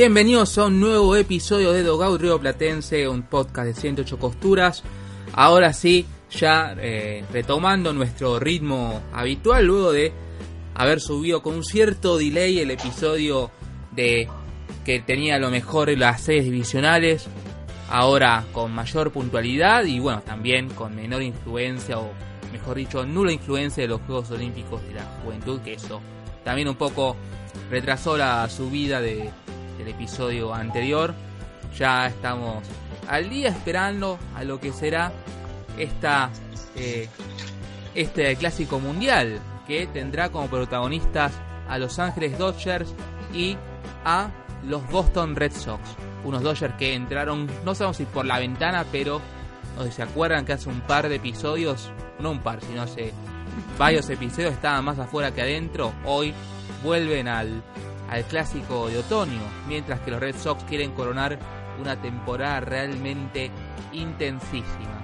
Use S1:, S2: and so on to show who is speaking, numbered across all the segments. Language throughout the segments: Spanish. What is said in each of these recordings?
S1: Bienvenidos a un nuevo episodio de Dogout Río Platense, un podcast de 108 costuras. Ahora sí, ya eh, retomando nuestro ritmo habitual, luego de haber subido con un cierto delay el episodio de que tenía lo mejor en las series divisionales, ahora con mayor puntualidad y bueno, también con menor influencia o mejor dicho, nula influencia de los Juegos Olímpicos de la Juventud, que eso también un poco retrasó la subida de, del episodio anterior. Ya estamos al día esperando a lo que será esta, eh, este clásico mundial que tendrá como protagonistas a Los Ángeles Dodgers y a los Boston Red Sox. Unos Dodgers que entraron, no sabemos si por la ventana, pero no sé si se acuerdan que hace un par de episodios, no un par, sino hace varios episodios estaban más afuera que adentro. Hoy vuelven al, al clásico de otoño, mientras que los Red Sox quieren coronar una temporada realmente intensísima.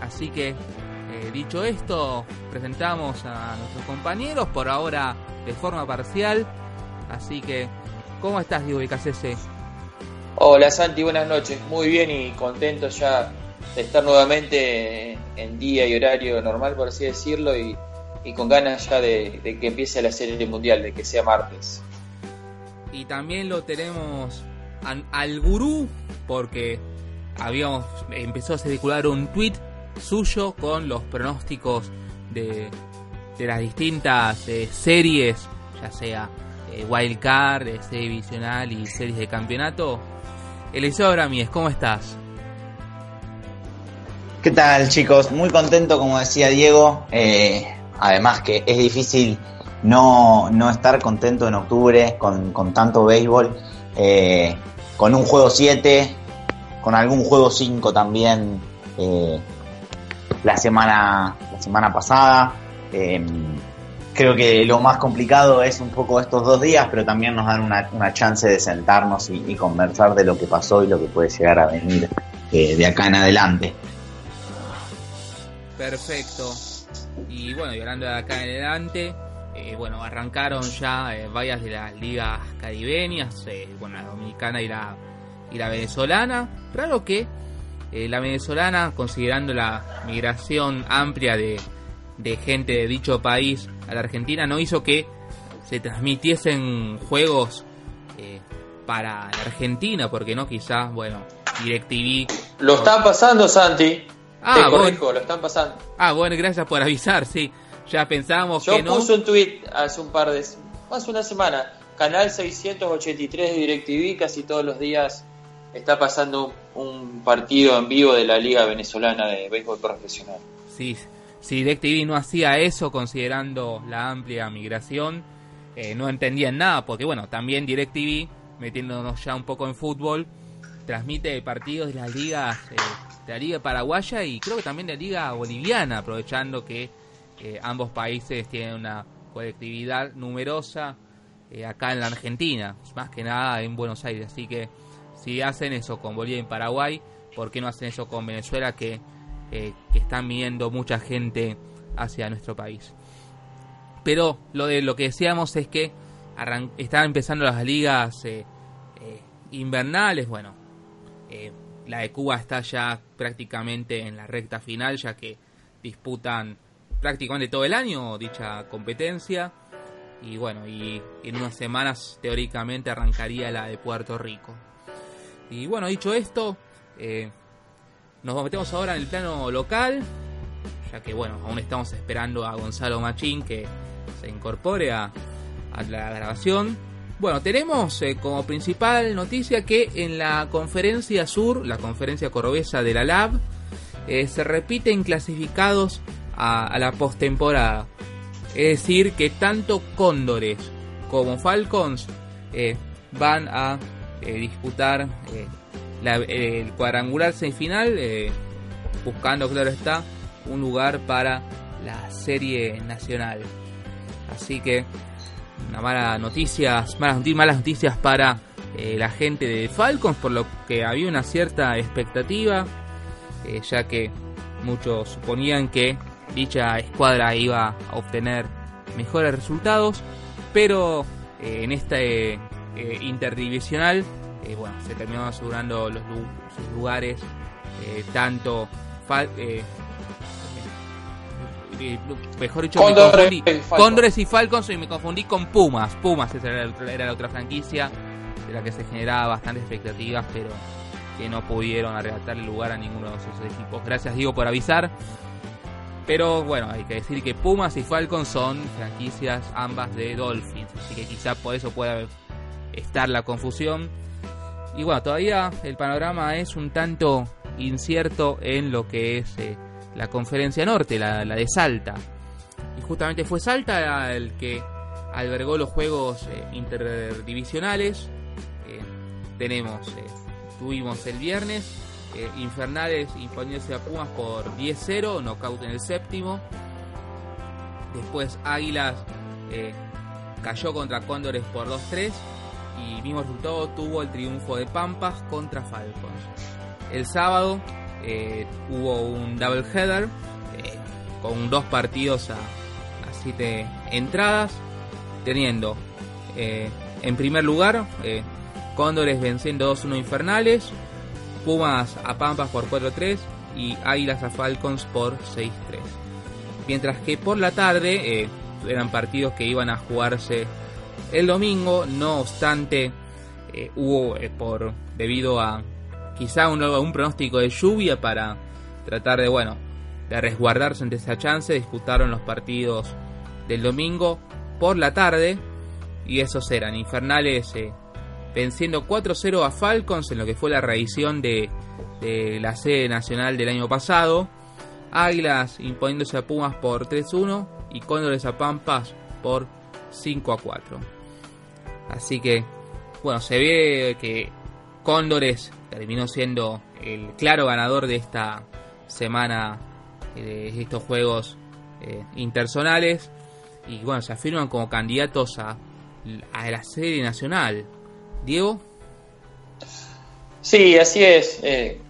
S1: Así que, eh, dicho esto, presentamos a nuestros compañeros, por ahora de forma parcial. Así que, ¿cómo estás, Diego Vicacese?
S2: Hola Santi, buenas noches. Muy bien y contento ya de estar nuevamente en día y horario normal, por así decirlo, y, y con ganas ya de, de, que empiece la serie mundial, de que sea martes.
S1: Y también lo tenemos an, al gurú, porque habíamos empezó a circular un tweet suyo con los pronósticos de, de las distintas eh, series, ya sea eh, Wild Card, eh, serie divisional y series de campeonato. Eliseo Bramies, ¿cómo estás?
S3: ¿Qué tal chicos? Muy contento, como decía Diego. Eh, además que es difícil no, no estar contento en octubre con, con tanto béisbol. Eh, con un juego 7, con algún juego 5 también eh, la, semana, la semana pasada. Eh, creo que lo más complicado es un poco estos dos días, pero también nos dan una, una chance de sentarnos y, conversar de lo que pasó y lo que puede llegar a venir de acá en adelante.
S1: Perfecto. Y bueno, y hablando de acá en adelante, eh, bueno, arrancaron ya eh, varias de las ligas caribeñas, eh, bueno, la dominicana y la, y la venezolana. Claro que eh, la venezolana, considerando la migración amplia de, de gente de dicho país a la Argentina, no hizo que se transmitiesen juegos eh, para la Argentina, porque no, quizás, bueno, DirecTV.
S2: Lo están pasando, Santi.
S1: Ah,
S2: Te corrijo,
S1: bueno.
S2: lo están pasando.
S1: Ah, bueno, gracias por avisar, sí. Ya pensábamos
S2: Yo
S1: que no.
S2: puse un tweet hace un par de. más una semana. Canal 683 de DirecTV, casi todos los días está pasando un, un partido en vivo de la Liga Venezolana de Béisbol Profesional.
S1: Sí, si DirecTV no hacía eso, considerando la amplia migración, eh, no entendían nada, porque bueno, también DirecTV, metiéndonos ya un poco en fútbol, transmite partidos de las ligas, eh, de la Liga Paraguaya y creo que también de la Liga Boliviana, aprovechando que eh, ambos países tienen una colectividad numerosa eh, acá en la Argentina, más que nada en Buenos Aires. Así que si hacen eso con Bolivia y Paraguay, ¿por qué no hacen eso con Venezuela que, eh, que están viniendo mucha gente hacia nuestro país? Pero lo de lo que decíamos es que están empezando las ligas invernales, bueno, la de Cuba está ya prácticamente en la recta final, ya que disputan prácticamente todo el año dicha competencia. Y bueno, y en unas semanas teóricamente arrancaría la de Puerto Rico. Y bueno, dicho esto, eh, nos metemos ahora en el plano local, ya que bueno, aún estamos esperando a Gonzalo Machín que se incorpore a, a la grabación. Bueno, tenemos eh, como principal noticia que en la conferencia sur, la conferencia cordobesa de la LAB, eh, se repiten clasificados a, la postemporada. Es decir, que tanto Cóndores como Falcons eh, van a disputar el cuadrangular semifinal, buscando, claro está, un lugar para la serie nacional. Así que una mala noticias, malas, malas noticias para eh, la gente de Falcons, por lo que había una cierta expectativa, eh, ya que muchos suponían que dicha escuadra iba a obtener mejores resultados, pero eh, en este interdivisional, bueno, se terminó asegurando los, sus lugares tanto mejor dicho, Condores y Falcons y me confundí con Pumas. Pumas era, era la otra franquicia de la que se generaba bastantes expectativas, pero que no pudieron arrebatarle lugar a ninguno de esos equipos. Gracias, Diego, por avisar. Pero bueno, hay que decir que Pumas y Falcons son franquicias ambas de Dolphins, así que quizá por eso pueda estar la confusión. Y bueno, todavía el panorama es un tanto incierto en lo que es eh, la conferencia norte, la, de Salta. Y justamente fue Salta el que albergó los juegos eh, interdivisionales. Eh, tenemos, tuvimos el viernes Infernales imponiéndose a Pumas por 10-0, knockout en el séptimo. Después Águilas cayó contra Cóndores por 2-3 y mismo resultado tuvo el triunfo de Pampas contra Falcons. El sábado eh, hubo un double header eh, con dos partidos a, siete entradas, teniendo eh, en primer lugar Cóndores venciendo 2-1 Infernales, Pumas a Pampas por 4-3 y Águilas a Falcons por 6-3. Mientras que por la tarde eran partidos que iban a jugarse el domingo, no obstante hubo por debido a quizá un, un pronóstico de lluvia para tratar de, bueno, de resguardarse ante esa chance. Disputaron los partidos del domingo por la tarde y esos eran Infernales eh, venciendo 4-0 a Falcons en lo que fue la reedición de, la sede nacional del año pasado. Águilas imponiéndose a Pumas por 3-1 y Cóndores a Pampas por 5-4. Así que, bueno, se ve que Cóndores terminó siendo el claro ganador de esta semana eh, de estos juegos eh, y bueno, se afirman como candidatos a, a la serie nacional. Diego.
S2: Sí, así es. Eh,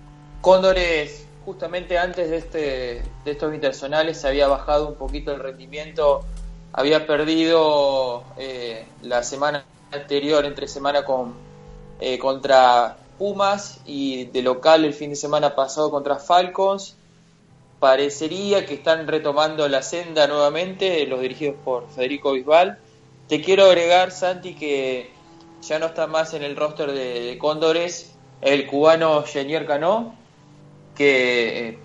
S2: Cóndores, justamente antes de, este, de estos intersonales, se había bajado un poquito el rendimiento. Había perdido la semana anterior, entre semana, con eh, contra Pumas y de local el fin de semana pasado contra Falcons. Parecería que están retomando la senda nuevamente, los dirigidos por Federico Bisbal. Te quiero agregar, Santi, que ya no está más en el roster de, Cóndores el cubano Genier Cano, que eh,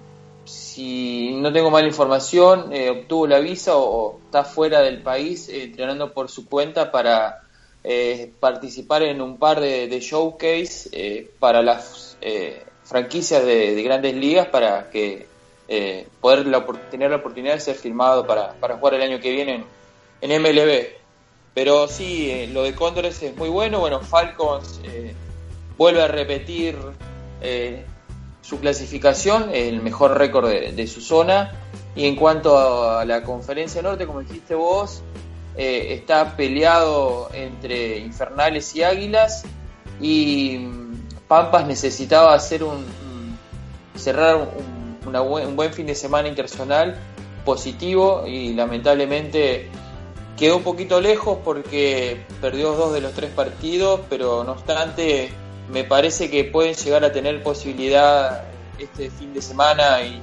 S2: si no tengo mala información, eh, obtuvo la visa o, está fuera del país entrenando por su cuenta para eh, participar en un par de, showcase eh, para las eh, franquicias de, grandes ligas para que poder tener la oportunidad de ser firmado para, jugar el año que viene en, MLB. Pero sí, lo de Cóndores es muy bueno. Bueno, Falcons vuelve a repetir su clasificación, el mejor récord de, su zona. Y en cuanto a la conferencia norte, como dijiste vos, eh, está peleado entre Infernales y Águilas y mm, Pampas necesitaba hacer un, cerrar un, buen fin de semana internacional positivo y lamentablemente quedó un poquito lejos porque perdió dos de los tres partidos, pero no obstante me parece que pueden llegar a tener posibilidad este fin de semana y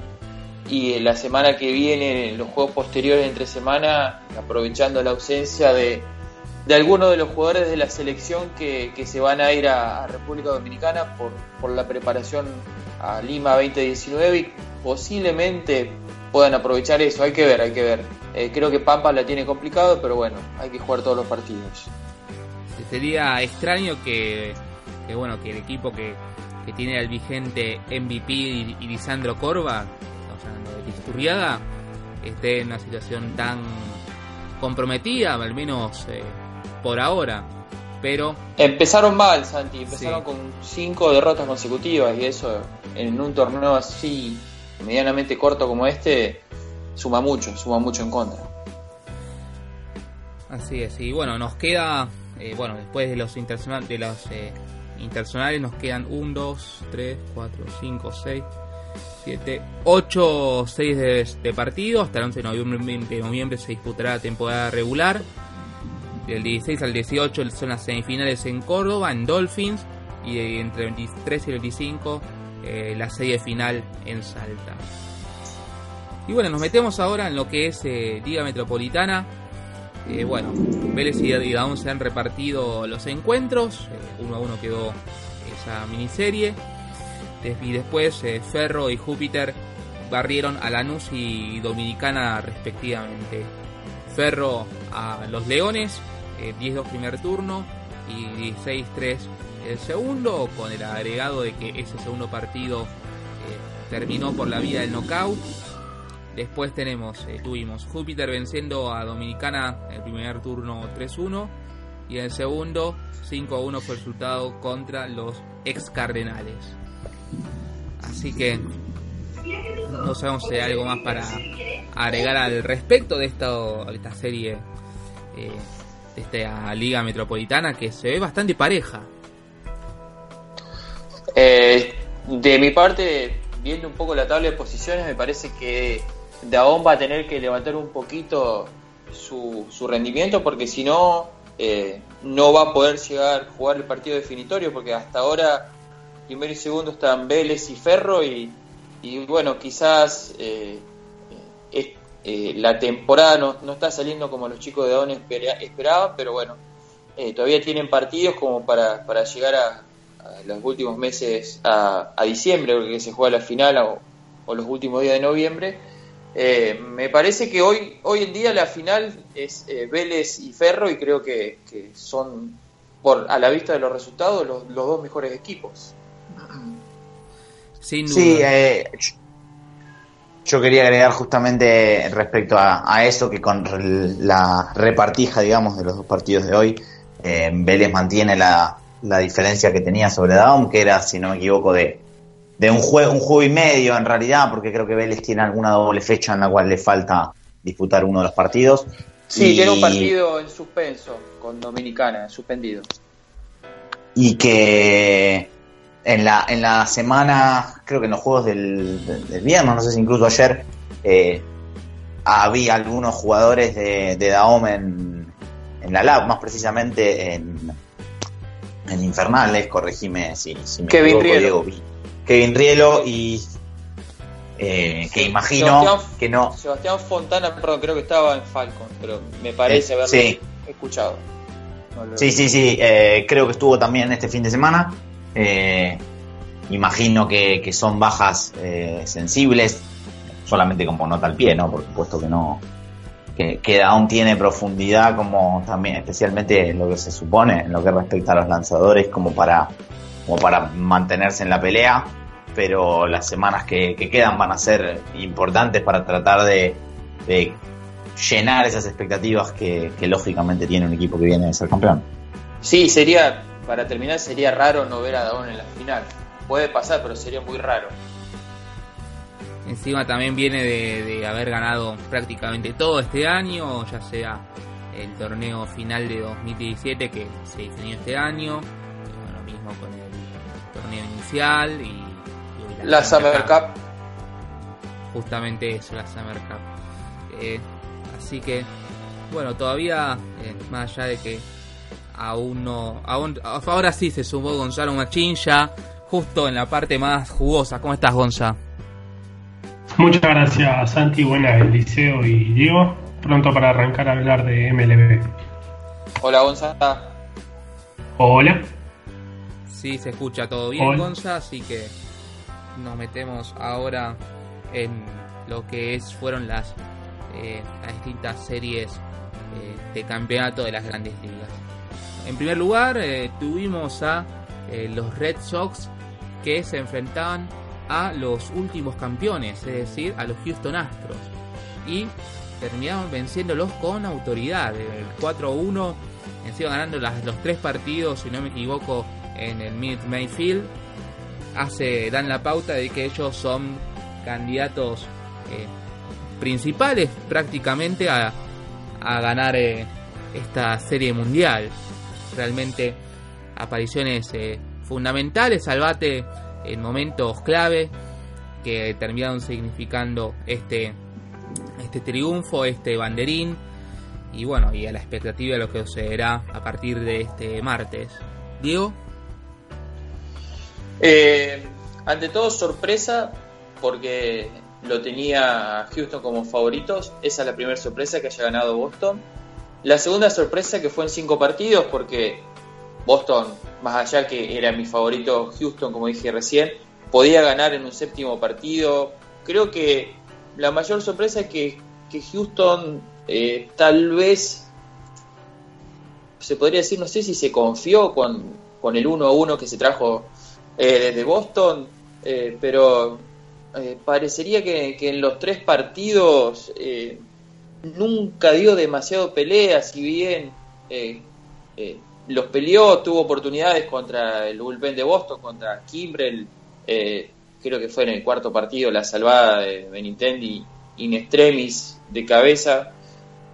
S2: y la semana que viene, los juegos posteriores entre semana, aprovechando la ausencia de, de algunos de los jugadores de la selección que, se van a ir a, República Dominicana por, por, la preparación a Lima 2019 y posiblemente puedan aprovechar eso. Hay que ver, hay que ver. Eh, creo que Pampa la tiene complicado, pero bueno, hay que jugar todos los partidos.
S1: Sería extraño que, bueno, que el equipo que, que tiene al vigente MVP y, y Lisandro Corva Isturriaga esté en una situación tan comprometida, al menos eh, por ahora. pero...
S2: Empezaron mal, Santi, empezaron con cinco derrotas consecutivas y eso en un torneo así medianamente corto como este suma mucho, suma mucho en contra.
S1: Así es, y bueno, nos queda, eh, bueno, después de los internacionales, de los eh, internacionales nos quedan 1, 2, 3, 4, 5, 6, 7, 8, 6 de, de partido. Hasta el 11 de noviembre, de noviembre se disputará la temporada regular. Del 16 al 18 son las semifinales en Córdoba, en Dolphins. Y entre el 23 y el 25 eh, la serie final en Salta. Y bueno, nos metemos ahora en lo que es eh, Liga Metropolitana. Eh, bueno, Vélez y Daón se han repartido los encuentros. Eh, uno a uno quedó esa miniserie. Y después eh, Ferro y Júpiter barrieron a Lanús y Dominicana respectivamente. Ferro a los Leones, 10-2 primer turno y 16-3 el segundo, con el agregado de que ese segundo partido terminó por la vía del knockout. Después tenemos, tuvimos Júpiter venciendo a Dominicana en el primer turno 3-1 y en el segundo 5-1 fue el resultado contra los ex Cardenales. Así que no sabemos si hay algo más para agregar al respecto de esta, de esta serie, eh, de esta liga metropolitana que se ve bastante pareja.
S2: Eh, de mi parte, viendo un poco la tabla de posiciones, me parece que Daón va a tener que levantar un poquito su, su rendimiento porque si no, eh, no va a poder llegar a jugar el partido definitorio porque hasta ahora primero y segundo están Vélez y Ferro y, y bueno, quizás eh, eh, la temporada no, no, está saliendo como los chicos de Daón esperaban, pero bueno, todavía tienen partidos como para, para llegar a, los últimos meses a, diciembre, porque se juega la final o los últimos días de noviembre eh, me parece que hoy, hoy en día la final es eh, Vélez y Ferro y creo que, que, son, por a la vista de los resultados, los, los dos mejores equipos.
S3: Sin duda. Sí, eh, yo quería agregar justamente respecto a, a, eso que con la repartija, digamos, de los dos partidos de hoy, eh, Vélez mantiene la, la diferencia que tenía sobre Daum, que era, si no me equivoco, de de un juego, un juego y medio en realidad, porque creo que Vélez tiene alguna doble fecha en la cual le falta disputar uno de los partidos.
S2: Sí, y, tiene un partido en suspenso con Dominicana, suspendido.
S3: Y que en la, en la semana, creo que en los juegos del, del, del viernes, no sé si incluso ayer, eh, había algunos jugadores de, de Daom en, en la lab, más precisamente en, en Infernales, corregime si, si me
S2: Kevin equivoco,
S3: Diego. Kevin Rielo y eh, que imagino
S2: Sebastián,
S3: que no.
S2: Sebastián Fontana, perdón, creo que estaba en Falcon, pero me parece
S3: Eh,
S2: haberlo
S3: sí.
S2: escuchado. No lo-
S3: Sí, sí, sí, eh, creo que estuvo también este fin de semana. Eh, imagino que, que son bajas eh, sensibles, solamente como nota al pie, ¿no? Por supuesto que no. Que, que aún tiene profundidad, como también, especialmente en lo que se supone, en lo que respecta a los lanzadores, como para, como para mantenerse en la pelea. Pero las semanas que, que quedan van a ser importantes para tratar de, de llenar esas expectativas que, que lógicamente tiene un equipo que viene de ser campeón.
S2: Sí, sería, para terminar, sería raro no ver a Daón en la final. Puede pasar, pero sería muy raro.
S1: Encima también viene de, de, haber ganado prácticamente todo este año, ya sea el torneo final de 2017 que se definió este año, lo mismo con el y, y
S2: la, la, Summer Cup. Cup.
S1: Justamente eso, la Summer Cup. Eh, así que, bueno, todavía, eh, más allá de que aún no, aún, ahora sí se sumó Gonzalo Machín ya justo en la parte más jugosa. ¿Cómo estás, Gonza?
S4: Muchas gracias, Santi. Buenas, Eliseo y Diego. Pronto para arrancar a hablar de MLB.
S2: Hola, Gonza.
S4: Hola.
S1: Sí, se escucha todo bien. Gonza, así que nos metemos ahora en lo que es fueron las, eh, las distintas series eh, de campeonato de las grandes ligas. En primer lugar, eh, tuvimos a eh, los Red Sox que se enfrentaban a los últimos campeones, es decir, a los Houston Astros. Y terminaron venciéndolos con autoridad. El 4-1 encima ganando los tres partidos, si no me equivoco, en el Mid Mayfield, hace, dan la pauta de que ellos son candidatos eh, principales prácticamente a, a ganar eh, esta serie mundial. Realmente apariciones eh, fundamentales, salvate en momentos clave que terminaron significando este, este triunfo, este banderín y bueno, y a la expectativa de lo que sucederá a partir de este martes. Diego.
S2: Eh, ante todo sorpresa porque lo tenía Houston como favoritos. Esa es la primera sorpresa que haya ganado Boston. La segunda sorpresa que fue en cinco partidos porque Boston, más allá que era mi favorito Houston, como dije recién, podía ganar en un séptimo partido. Creo que la mayor sorpresa es que, Houston eh, tal vez se podría decir, no sé si se confió con, con el 1-1 que se trajo eh, desde Boston, eh, pero eh, parecería que, en los tres partidos nunca dio demasiado pelea, si bien los peleó, tuvo oportunidades contra el bullpen de Boston, contra Kimbrell, creo que fue en el cuarto partido la salvada de Benintendi in extremis de cabeza,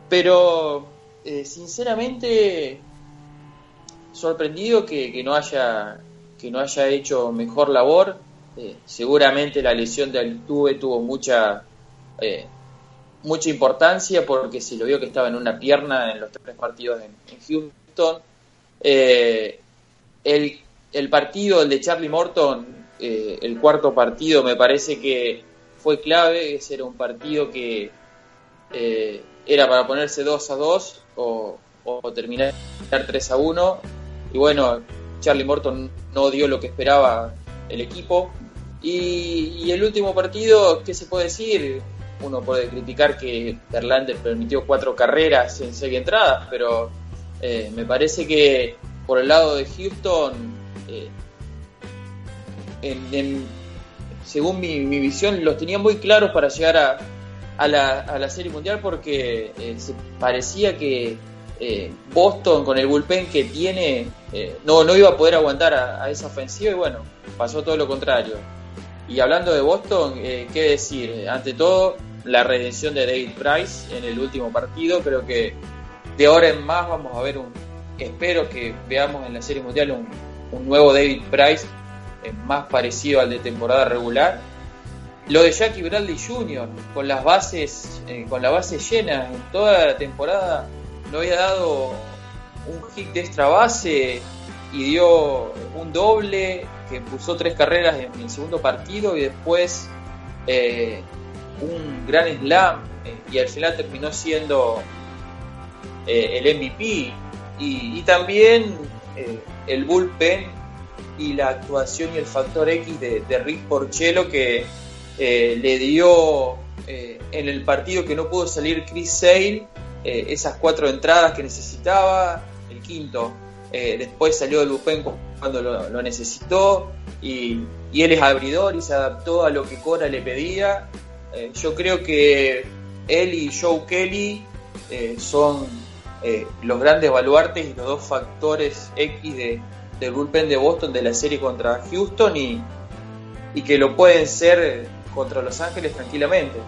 S2: pero sinceramente sorprendido que, no haya que no haya hecho mejor labor. Eh, seguramente la lesión de Altuve tuvo mucha eh, mucha importancia porque se lo vio que estaba en una pierna en los tres partidos en, Houston. Eh, el, el, partido, el de Charlie Morton, el cuarto partido, me parece que fue clave. Ese era un partido que era para ponerse 2 a 2 o, o terminar 3 a 1. Y bueno, Charlie Morton no dio lo que esperaba el equipo. Y, el último partido, ¿qué se puede decir? Uno puede criticar que Verlander permitió cuatro carreras en seis entradas, pero eh, me parece que por el lado de Houston, eh, según mi, visión, los tenía muy claros para llegar a, la, Serie Mundial porque eh, se parecía que Boston con el bullpen que tiene eh, no, no iba a poder aguantar a, esa ofensiva y bueno, pasó todo lo contrario. Y hablando de Boston, eh, ¿qué decir? Ante todo, la redención de David Price en el último partido. Creo que de ahora en más vamos a ver un. Espero que veamos en la Serie Mundial un, nuevo David Price eh, más parecido al de temporada regular. Lo de Jackie Bradley Jr. con las bases, con la base llena en toda la temporada, no había dado un hit de extra base y dio un doble que puso tres carreras en el segundo partido y después eh, un gran slam eh, y al final terminó siendo eh, el MVP y, también el bullpen y la actuación y el factor X de, Rick Porcello que le dio en el partido que no pudo salir Chris Sale esas cuatro entradas que necesitaba quinto. Eh, después salió del bullpen cuando lo, necesitó y, él es abridor y se adaptó a lo que Cora le pedía. Eh, yo creo que él y Joe Kelly eh, son los grandes baluartes y los dos factores X de, del bullpen de Boston de la serie contra Houston y, y que lo pueden ser contra Los Ángeles tranquilamente.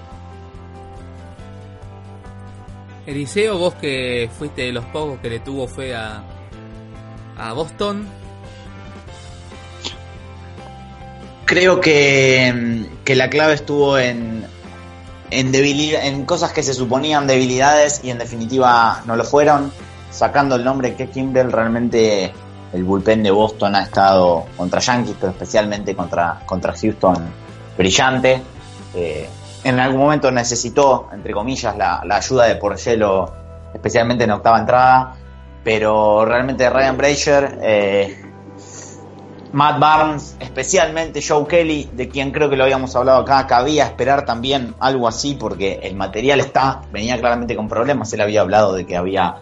S1: Eliseo, vos que fuiste de los pocos que le tuvo fe a, a Boston.
S3: Creo que, que la clave estuvo en, en, en cosas que se suponían debilidades y en definitiva no lo fueron. Sacando el nombre que Kimbrell, realmente el bullpen de Boston ha estado contra Yankees, pero especialmente contra, contra Houston, brillante. Eh, en algún momento necesitó, entre comillas, la, ayuda de Porcello, especialmente en octava entrada, pero realmente Ryan Brazier, eh, Matt Barnes, especialmente Joe Kelly, de quien creo que lo habíamos hablado acá, cabía esperar también algo así porque el material está, venía claramente con problemas, él había hablado de que había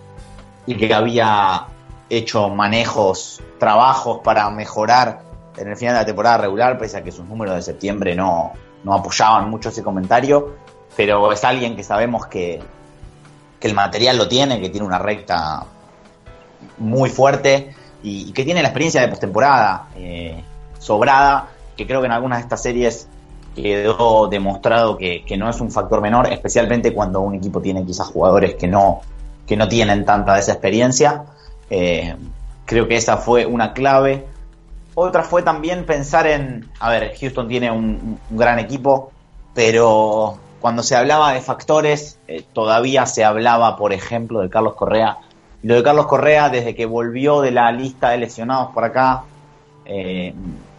S3: y que había hecho manejos, trabajos para mejorar en el final de la temporada regular, pese a que sus números de septiembre no, no apoyaban mucho ese comentario, pero es alguien que sabemos que, que el material lo tiene, que tiene una recta muy fuerte y, que tiene la experiencia de postemporada eh, sobrada, que creo que en algunas de estas series quedó demostrado que, no es un factor menor, especialmente cuando un equipo tiene quizás jugadores que no, que no tienen tanta de esa experiencia. Eh, creo que esa fue una clave. Otra fue también pensar en, a ver, Houston tiene un, gran equipo, pero cuando se hablaba de factores, eh, todavía se hablaba, por ejemplo, de Carlos Correa. Y lo de Carlos Correa, desde que volvió de la lista de lesionados por acá, eh,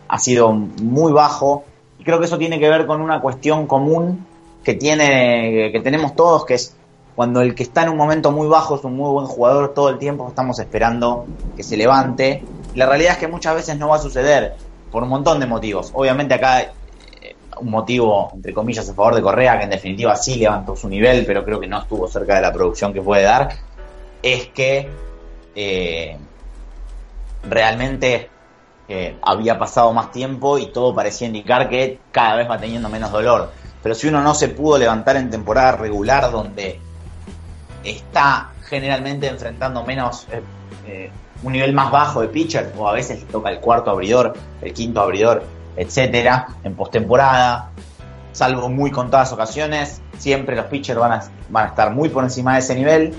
S3: ha sido muy bajo. Y creo que eso tiene que ver con una cuestión común que, tiene, que tenemos todos, que es cuando el que está en un momento muy bajo es un muy buen jugador, todo el tiempo estamos esperando que se levante. La realidad es que muchas veces no va a suceder por un montón de motivos. Obviamente acá eh, un motivo, entre comillas, a favor de Correa, que en definitiva sí levantó su nivel, pero creo que no estuvo cerca de la producción que puede dar, es que eh, realmente eh, había pasado más tiempo y todo parecía indicar que cada vez va teniendo menos dolor. Pero si uno no se pudo levantar en temporada regular donde está generalmente enfrentando menos, un nivel más bajo de pitcher, o a veces le toca el cuarto abridor, el quinto abridor, etcétera, en postemporada, salvo muy contadas ocasiones, siempre los pitchers van a, van a estar muy por encima de ese nivel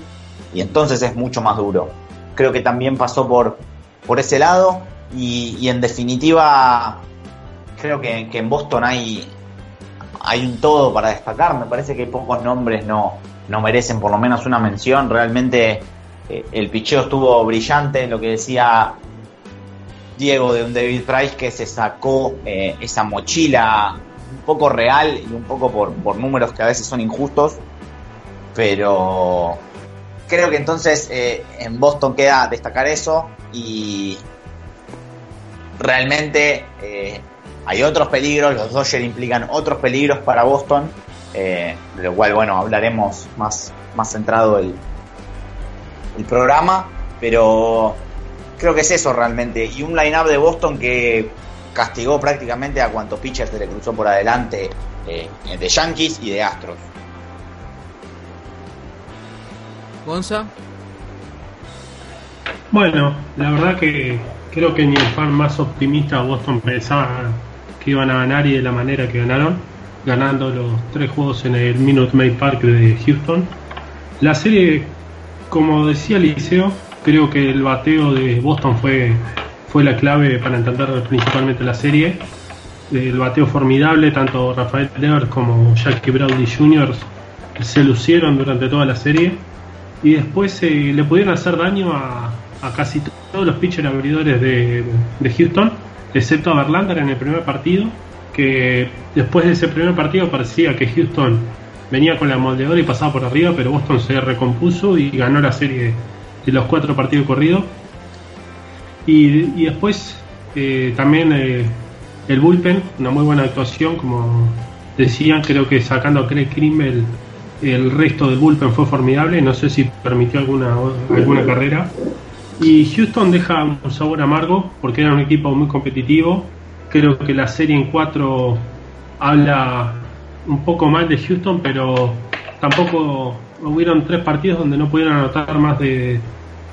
S3: y entonces es mucho más duro. Creo que también pasó por, por ese lado y, en definitiva creo que, que, en Boston hay, hay un todo para destacar. Me parece que pocos nombres no, no merecen por lo menos una mención. Realmente eh, el picheo estuvo brillante, lo que decía Diego de un David Price que se sacó eh, esa mochila un poco real y un poco por, por, números que a veces son injustos, pero creo que entonces eh, en Boston queda destacar eso y realmente hay otros peligros, los Dodgers implican otros peligros para Boston de lo cual, bueno, hablaremos más, más centrado el, el programa, pero creo que es eso realmente. Y un line-up de Boston que castigó prácticamente a cuantos pitchers se le cruzó por adelante eh, de Yankees y de Astros.
S1: Gonza.
S4: Bueno, la verdad que creo que ni el fan más optimista Boston pensaba que iban a ganar y de la manera que ganaron ganando los tres juegos en el Minute Maid Park de Houston. La serie, como decía Liceo, creo que el bateo de Boston fue, fue la clave para entender principalmente la serie. El bateo formidable, tanto Rafael Devers como Jackie Bradley Jr. se lucieron durante toda la serie y después eh, le pudieron hacer daño a, casi todos los pitchers abridores de, de Houston, excepto a Verlander en el primer partido que después de ese primer partido parecía que Houston venía con la moldeadora y pasaba por arriba, pero Boston se recompuso y ganó la serie de los cuatro partidos corridos. Y, después eh, también eh, el bullpen, una muy buena actuación, como decían, creo que sacando a Craig Kimmel el resto del bullpen fue formidable, no sé si permitió alguna, alguna carrera. Y Houston deja un sabor amargo porque era un equipo muy competitivo, Creo que la serie en 4 habla un poco mal de Houston, pero tampoco hubieron tres partidos donde no pudieron anotar más de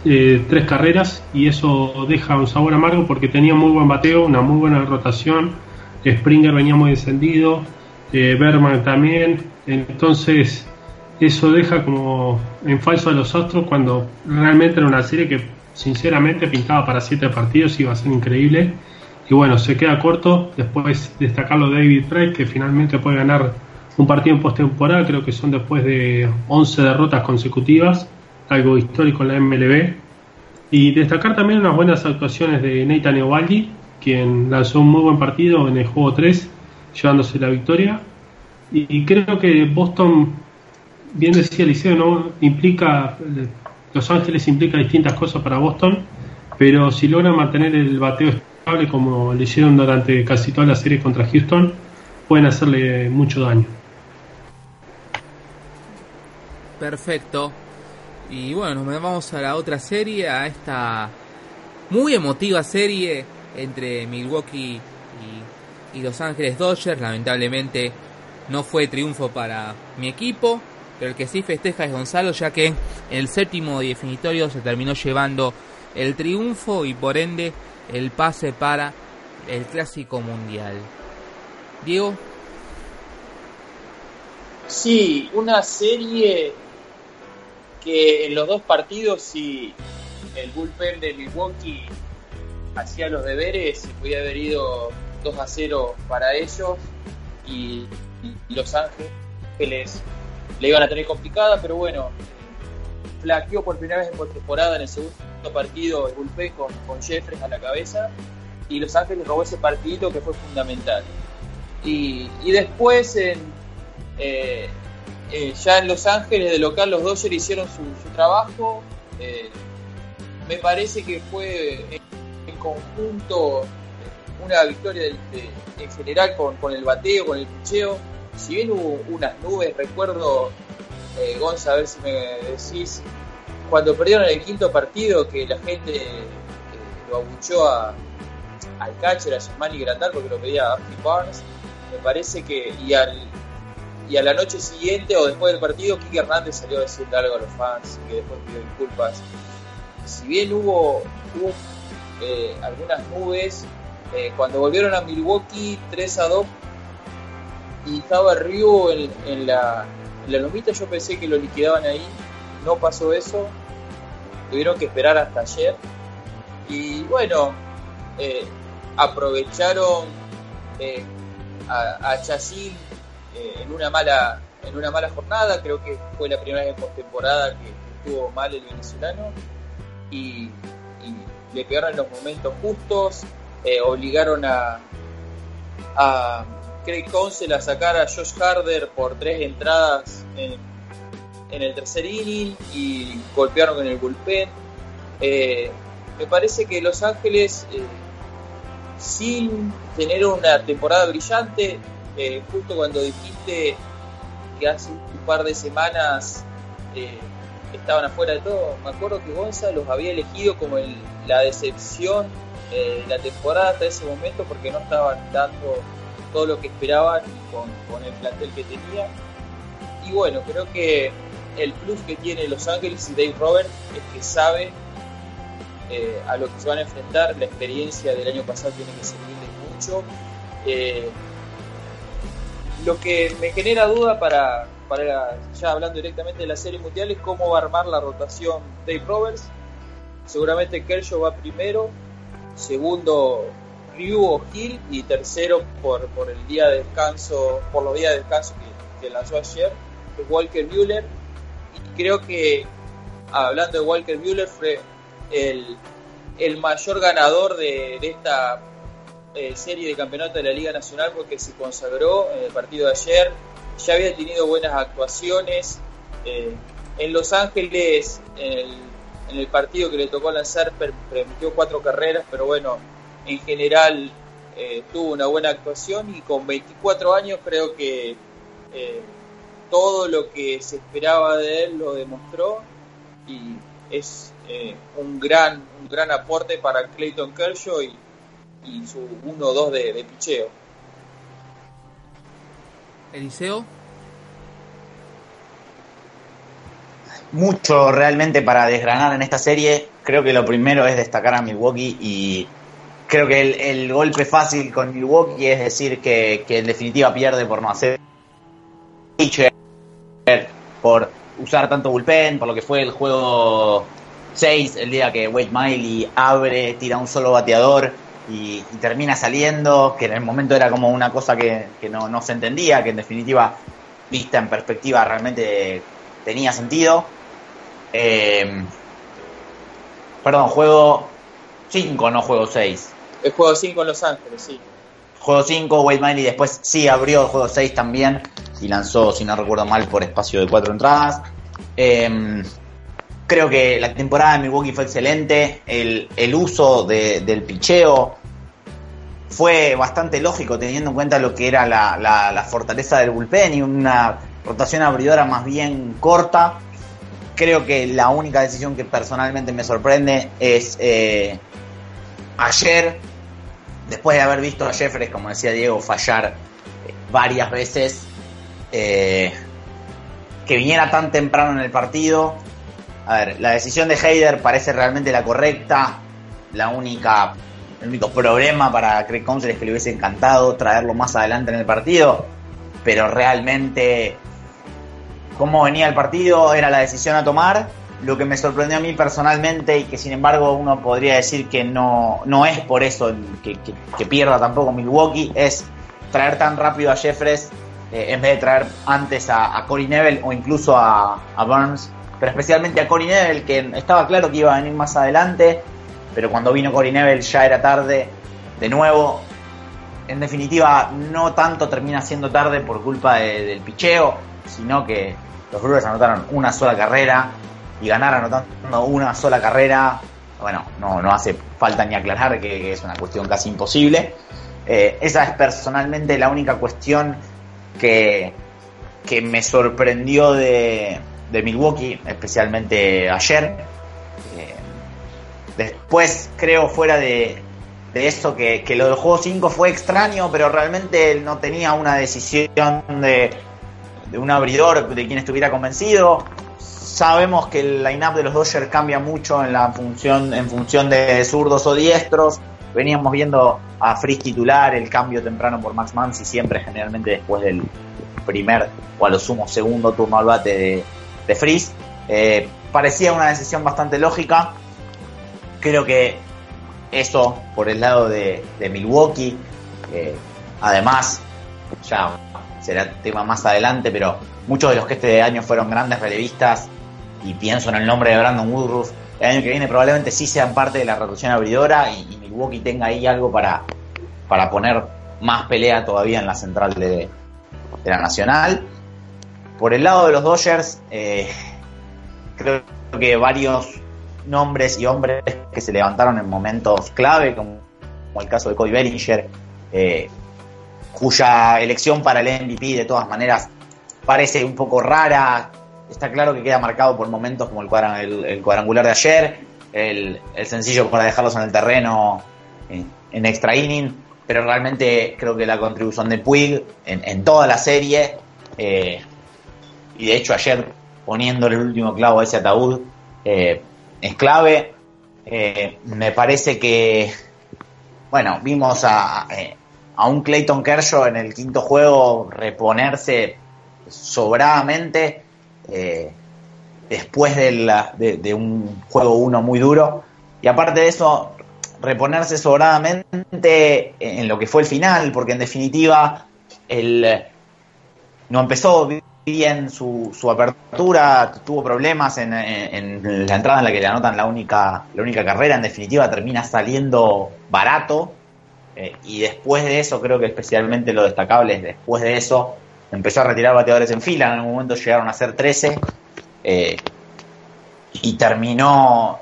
S4: tres carreras y eso deja un sabor amargo porque tenía muy buen bateo, una muy buena rotación. Springer venía muy encendido, eh, Berman también. Entonces, eso deja como en falso a los Astros cuando realmente era una serie que sinceramente pintaba para siete partidos y iba a ser increíble y bueno, se queda corto. Después destacarlo David Price, que finalmente puede ganar un partido en postemporada. Creo que son después de 11 derrotas consecutivas, algo histórico en la MLB. Y destacar también unas buenas actuaciones de Nathan Eovaldi, quien lanzó un muy buen partido en el juego 3, llevándose la victoria. Y creo que Boston, bien decía Liceo, ¿no? implica, Los Ángeles implica distintas cosas para Boston, pero si logran mantener el bateo como le hicieron durante casi toda la serie contra Houston, pueden hacerle mucho daño.
S1: Perfecto. Y bueno, nos vamos a la otra serie, a esta muy emotiva serie entre Milwaukee y, Los Ángeles Dodgers. Lamentablemente no fue triunfo para mi equipo, pero el que sí festeja es Gonzalo, ya que el séptimo definitorio se terminó llevando el triunfo y por ende el pase para el Clásico Mundial. Diego.
S2: Sí, una serie que en los dos partidos si el bullpen de Milwaukee hacía los deberes, podía haber ido 2 a 0 para ellos y, Los Ángeles le iban a tener complicada, pero bueno, flaqueó por primera vez en temporada en el segundo partido el bullpen con, con a la cabeza y Los Ángeles robó ese partidito que fue fundamental. Y, después en, eh, eh, ya en Los Ángeles de local los Dodgers hicieron su, trabajo. Eh, me parece que fue en, conjunto una victoria en general con, el bateo, con el picheo. Si bien hubo unas nubes, recuerdo, eh, Gonza, a ver si me decís, cuando perdieron el quinto partido que la gente lo abuchó a, al catcher, a Yasmani Gratal, porque lo pedía a Barnes, me parece que, y al y a la noche siguiente o después del partido, Kike Hernández salió a decirle algo a los fans que después pidió disculpas. Si bien hubo, eh, algunas nubes, eh, cuando volvieron a Milwaukee 3 a 2 y estaba Ryu en, en, la, la lomita, yo pensé que lo liquidaban ahí, no pasó eso, tuvieron que esperar hasta ayer. Y bueno, eh, aprovecharon a, a Chacín eh, en una mala en una mala jornada, creo que fue la primera vez en postemporada que estuvo mal el venezolano y, le pegaron los momentos justos, eh, obligaron a, a Craig Council a sacar a Josh Harder por tres entradas en, el tercer inning y golpearon con el bullpen. Eh, me parece que Los Ángeles, sin tener una temporada brillante, eh, justo cuando dijiste que hace un par de semanas eh, estaban afuera de todo, me acuerdo que Gonza los había elegido como la decepción de la temporada hasta ese momento porque no estaban dando todo lo que esperaban con, el plantel que tenía. Y bueno, creo que el plus que tiene Los Ángeles y Dave Robert es que sabe eh, a lo que se van a enfrentar. La experiencia del año pasado tiene que servirle mucho. Lo que me genera duda para, para ya hablando directamente de la serie mundial es cómo va a armar la rotación Dave Roberts. Seguramente Kershaw va primero, segundo Ryu Hill y tercero por, por el día de descanso, por los días de descanso que, lanzó ayer, es Walker Mueller. Y creo que, hablando de Walker Mueller, fue el, el mayor ganador de, de esta eh, serie de campeonato de la Liga Nacional porque se consagró en el partido de ayer. Ya había tenido buenas actuaciones. Eh, en Los Ángeles, en el, partido que le tocó lanzar, permitió cuatro carreras, pero bueno, en general eh, tuvo una buena actuación y con 24 años creo que todo lo que se esperaba de él lo demostró y es un gran un gran aporte para Clayton Kershaw y y su 1-2 de, de picheo.
S1: Eliseo.
S3: Mucho realmente para desgranar en esta serie. Creo que lo primero es destacar a Milwaukee y creo que el, golpe fácil con Milwaukee es decir que, en definitiva pierde por no hacer por usar tanto bullpen, por lo que fue el juego 6, el día que Wade Miley abre, tira un solo bateador y, termina saliendo, que en el momento era como una cosa que, no, se entendía, que en definitiva, vista en perspectiva, realmente tenía sentido. Eh, perdón, juego 5, no juego 6.
S2: El juego 5 en Los Ángeles, sí.
S3: Juego 5, Wade Miley después sí abrió el juego 6 también y lanzó, si no recuerdo mal, por espacio de 4 entradas. Eh, Creo que la temporada de Milwaukee fue excelente. El, uso del picheo fue bastante lógico teniendo en cuenta lo que era la, la, fortaleza del bullpen y una rotación abridora más bien corta. Creo que la única decisión que personalmente me sorprende es eh, ayer, después de haber visto a Jeffres, como decía Diego, fallar varias veces, eh, que viniera tan temprano en el partido a ver, la decisión de Heider parece realmente la correcta. La única, el único problema para Craig Counsell es que le hubiese encantado traerlo más adelante en el partido. Pero realmente, cómo venía el partido era la decisión a tomar. Lo que me sorprendió a mí personalmente y que sin embargo uno podría decir que no, no es por eso que, pierda tampoco Milwaukee, es traer tan rápido a Jeffres eh, en vez de traer antes a, a Corey Neville o incluso a, Burns pero especialmente a Cory Neville, que estaba claro que iba a venir más adelante, pero cuando vino Cory Neville ya era tarde de nuevo. En definitiva, no tanto termina siendo tarde por culpa del picheo, sino que los Brewers anotaron una sola carrera y ganar anotando una sola carrera, bueno, no, no hace falta ni aclarar que, es una cuestión casi imposible. Eh, esa es personalmente la única cuestión que, que me sorprendió de, de Milwaukee, especialmente ayer. Eh, después creo fuera de, de eso que, lo del juego 5 fue extraño, pero realmente él no tenía una decisión de, de un abridor de quien estuviera convencido. Sabemos que el line-up de los Dodgers cambia mucho en la función, en función de zurdos o diestros. Veníamos viendo a Frizz titular, el cambio temprano por Max Mansi, siempre generalmente después del primer o a lo sumo segundo turno al bate de, de Freeze. Eh, parecía una decisión bastante lógica. Creo que eso por el lado de, Milwaukee. Eh, además, ya será tema más adelante, pero muchos de los que este año fueron grandes relevistas, y pienso en el nombre de Brandon Woodruff, el año que viene probablemente sí sean parte de la rotación abridora y, Milwaukee tenga ahí algo para, para poner más pelea todavía en la central de, la Nacional. Por el lado de los Dodgers, eh, creo que varios nombres y hombres que se levantaron en momentos clave, como, el caso de Cody Bellinger, eh, cuya elección para el MVP de todas maneras parece un poco rara. Está claro que queda marcado por momentos como el, cuadrangular de ayer, el, sencillo para dejarlos en el terreno en, extra inning, pero realmente creo que la contribución de Puig en, toda la serie eh, y de hecho ayer poniéndole el último clavo a ese ataúd eh, es clave. Eh, me parece que, bueno, vimos a, eh, a un Clayton Kershaw en el quinto juego reponerse sobradamente después de, un juego uno muy duro. Y aparte de eso, reponerse sobradamente en lo que fue el final, porque en definitiva el, no empezó bien su, su apertura, tuvo problemas en, la entrada en la que le anotan la única, la única carrera, en definitiva termina saliendo barato. Eh, y después de eso, creo que especialmente lo destacable es después de eso, empezó a retirar bateadores en fila, en algún momento llegaron a ser 13, eh, y terminó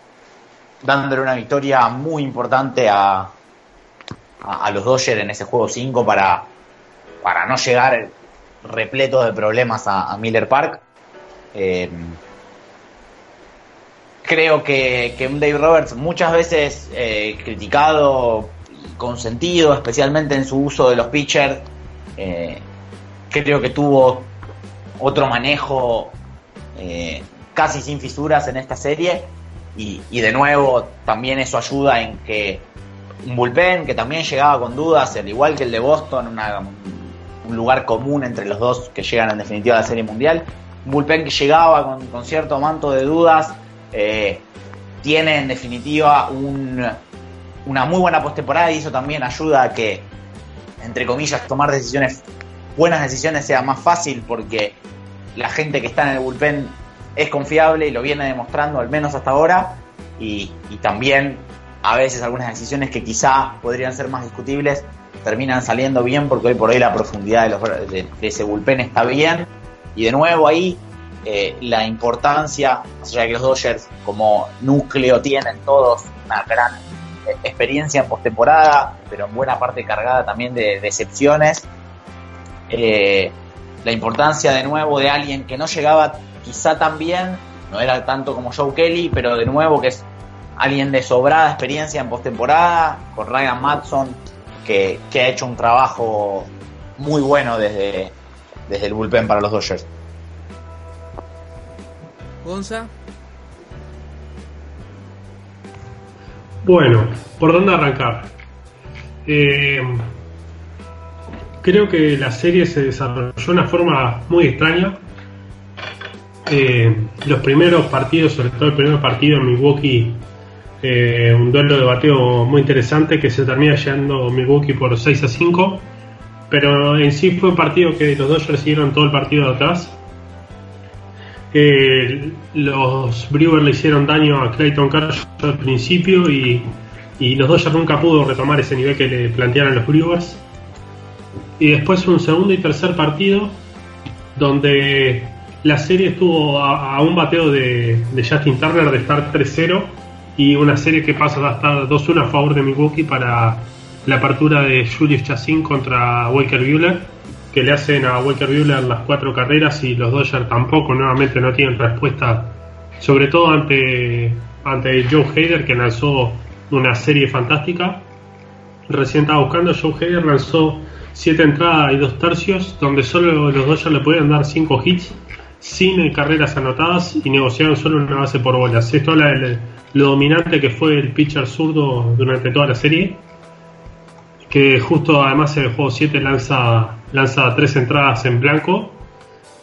S3: dándole una victoria muy importante a, a, los Dodgers en ese juego 5 para, para no llegar repleto de problemas a, Miller Park. Eh, creo que, que Dave Roberts muchas veces eh, criticado y consentido, especialmente en su uso de los pitchers, creo que tuvo otro manejo eh, casi sin fisuras en esta serie y, de nuevo también eso ayuda en que un bullpen que también llegaba con dudas, al igual que el de Boston, una, un lugar común entre los dos que llegan en definitiva a la Serie Mundial. Un bullpen que llegaba con, cierto manto de dudas, eh, tiene en definitiva una muy buena postemporada y eso también ayuda a que, entre comillas, tomar decisiones, buenas decisiones sea más fácil porque la gente que está en el bullpen es confiable y lo viene demostrando al menos hasta ahora y, y también a veces algunas decisiones que quizá podrían ser más discutibles terminan saliendo bien porque hoy por hoy la profundidad de, los, de, ese bullpen está bien. Y de nuevo ahí eh, la importancia, o sea que los Dodgers como núcleo tienen todos una gran eh, experiencia en postemporada, pero en buena parte cargada también de decepciones. Eh, la importancia de nuevo de alguien que no llegaba quizá tan bien, no era tanto como Joe Kelly, pero de nuevo que es alguien de sobrada experiencia en postemporada, con Ryan Matson, que, que, ha hecho un trabajo muy bueno desde, desde el bullpen para los Dodgers.
S1: Gonza.
S4: Bueno, ¿por dónde arrancar? Eh, creo que la serie se desarrolló de una forma muy extraña. Eh, los primeros partidos, sobre todo el primer partido en Milwaukee, eh, un duelo de bateo muy interesante que se termina llegando Milwaukee por 6 a 5, pero en sí fue un partido que los Dodgers siguieron todo el partido de atrás. Eh, los Brewers le hicieron daño a Clayton Kershaw al principio y, y los Dodgers nunca pudo retomar ese nivel que le plantearon los Brewers. Y después un segundo y tercer partido donde la serie estuvo a, un bateo de, Justin Turner de estar 3-0 y una serie que pasa a estar 2-1 a favor de Milwaukee para la apertura de Julius Chassin contra Walker Buehler que le hacen a Walker Buehler las cuatro carreras y los Dodgers tampoco nuevamente no tienen respuesta sobre todo ante ante Joe Hader que lanzó una serie fantástica. Recién estaba buscando Joe Hader lanzó 7 entradas y 2 tercios donde solo los Dodgers le podían dar 5 hits sin carreras anotadas y negociaron solo una base por bolas. Esto habla de lo dominante que fue el pitcher zurdo durante toda la serie. Que justo además en el juego 7 lanza, lanza 3 entradas en blanco.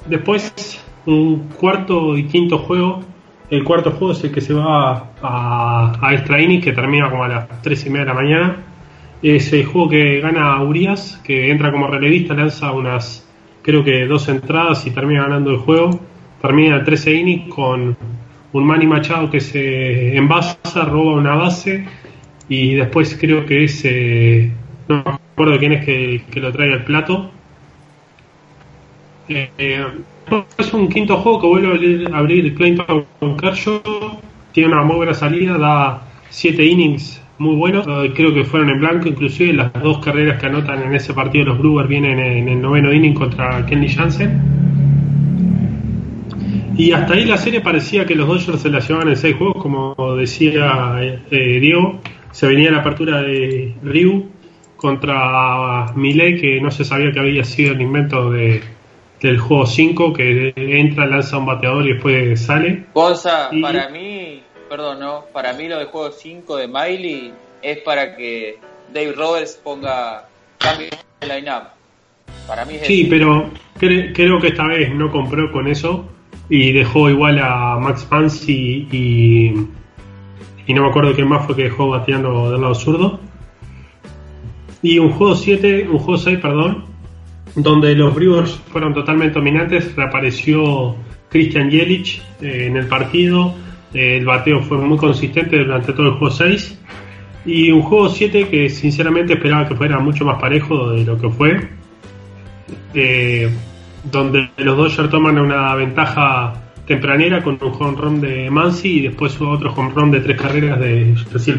S4: Después, un cuarto y quinto juego. El cuarto juego es el que se va a, a extra inning, que termina como a las 3 y media de la mañana. Es el juego que gana Urias, que entra como relevista, lanza unas creo que dos entradas y termina ganando el juego. Termina el 13 innings con un Manny Machado que se envasa, roba una base y después creo que es, eh, no me acuerdo quién es que, lo trae al plato. Eh, es un quinto juego que vuelve a abrir, a abrir Clayton Kershaw, tiene una muy buena salida, da 7 innings muy buenos, creo que fueron en blanco, inclusive las dos carreras que anotan en ese partido los Brewers vienen en el noveno inning contra Kenny Jansen. Y hasta ahí la serie parecía que los Dodgers se la llevaban en seis juegos, como decía eh, Diego, se venía la apertura de Ryu contra Miley, que no se sabía que había sido el invento de, del juego 5, que entra, lanza un bateador y después sale.
S2: Gonza, y... para mí perdón, no, para mí lo del juego 5 de Miley es para que Dave Roberts ponga cambio en line-up. Para mí es
S4: Sí, pero cre creo que esta vez no compró con eso y dejó igual a Max Fancy y, y no me acuerdo quién más fue que dejó bateando del lado zurdo. Y un juego 7, un juego 6, perdón, donde los Brewers fueron totalmente dominantes, reapareció Christian Yelich eh, en el partido el bateo fue muy consistente durante todo el juego 6. Y un juego 7 que sinceramente esperaba que fuera mucho más parejo de lo que fue. Eh, donde los Dodgers toman una ventaja tempranera con un home run de Mansi y después otro home run de tres carreras de Cecil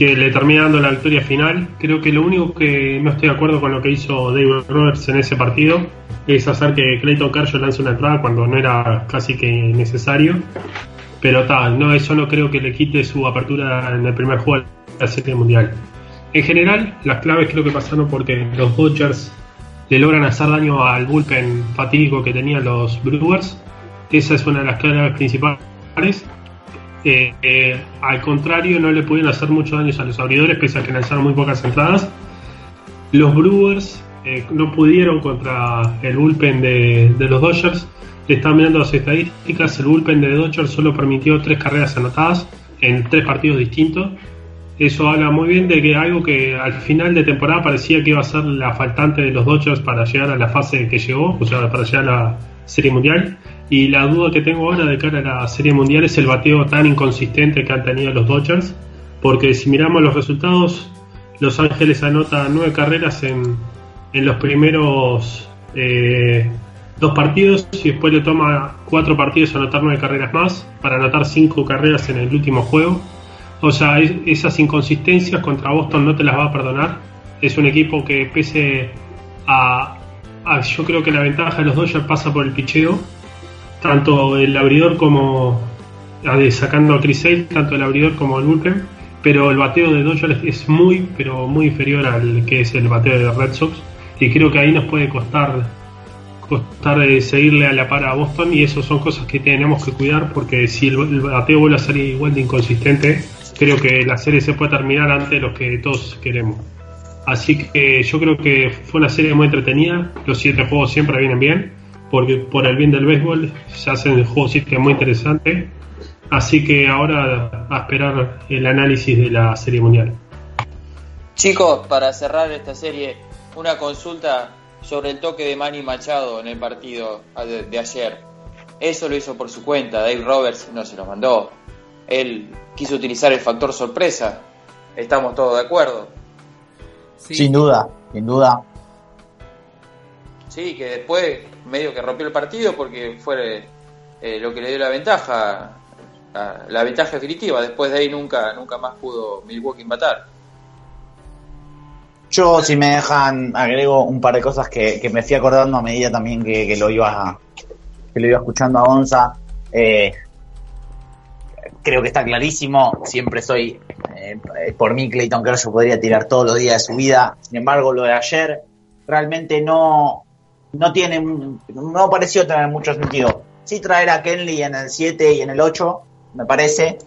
S4: que le termina dando la victoria final. Creo que lo único que no estoy de acuerdo con lo que hizo David Roberts en ese partido es hacer que Clayton Kershaw lance una entrada cuando no era casi que necesario. Pero tal, no, eso no creo que le quite su apertura en el primer juego de la Serie Mundial. En general, las claves creo que pasaron porque los Dodgers le logran hacer daño al bullpen fatídico que tenían los Brewers. Esa es una de las claves principales. Al contrario, no le pudieron hacer mucho daño a los abridores, pese a que lanzaron muy pocas entradas. Los Brewers eh, no pudieron contra el bullpen de, de los Dodgers. Le están mirando las estadísticas. El bullpen de Dodgers solo permitió tres carreras anotadas en tres partidos distintos. Eso habla muy bien de que algo que al final de temporada parecía que iba a ser la faltante de los Dodgers para llegar a la fase que llegó, o sea, para llegar a la Serie Mundial. Y la duda que tengo ahora de cara a la Serie Mundial es el bateo tan inconsistente que han tenido los Dodgers. Porque si miramos los resultados, Los Ángeles anota nueve carreras en, en los primeros eh, dos partidos y después le toma cuatro partidos anotar nueve carreras más para anotar cinco carreras en el último juego. O sea, es, esas inconsistencias contra Boston no te las va a perdonar. Es un equipo que pese a, a yo creo que la ventaja de los Dodgers pasa por el picheo tanto el abridor como sacando a Chris Sale, tanto el abridor como el bullpen, pero el bateo de Dodgers es muy, pero muy inferior al que es el bateo de Red Sox, y creo que ahí nos puede costar costar eh, seguirle a la par a Boston, y eso son cosas que tenemos que cuidar, porque si el, bateo vuelve a ser igual de inconsistente, creo que la serie se puede terminar antes de lo que todos queremos. Así que yo creo que fue una serie muy entretenida. Los siete juegos siempre vienen bien, porque por el bien del béisbol se hacen juegos muy interesantes. Así que ahora a esperar el análisis de la serie mundial.
S2: Chicos, para cerrar esta serie, una consulta sobre el toque de Manny Machado en el partido de, ayer. Eso lo hizo por su cuenta, Dave Roberts no se lo mandó. Él quiso utilizar el factor sorpresa. Estamos todos de acuerdo.
S3: Sin duda, sin duda.
S2: Sí, que después medio que rompió el partido porque fue eh, lo que le dio la ventaja, la, ventaja definitiva. Después de ahí nunca, nunca más pudo Milwaukee matar.
S3: Yo, si me dejan, agrego un par de cosas que, me fui acordando a medida también que, lo iba que lo iba escuchando a Onza. Eh, creo que está clarísimo. Siempre soy eh, por mí, Clayton Kershaw podría tirar todos los días de su vida. Sin embargo, lo de ayer realmente no, no tiene, no pareció tener mucho sentido. Sí traer a Kenley en el 7 y en el 8, me parece,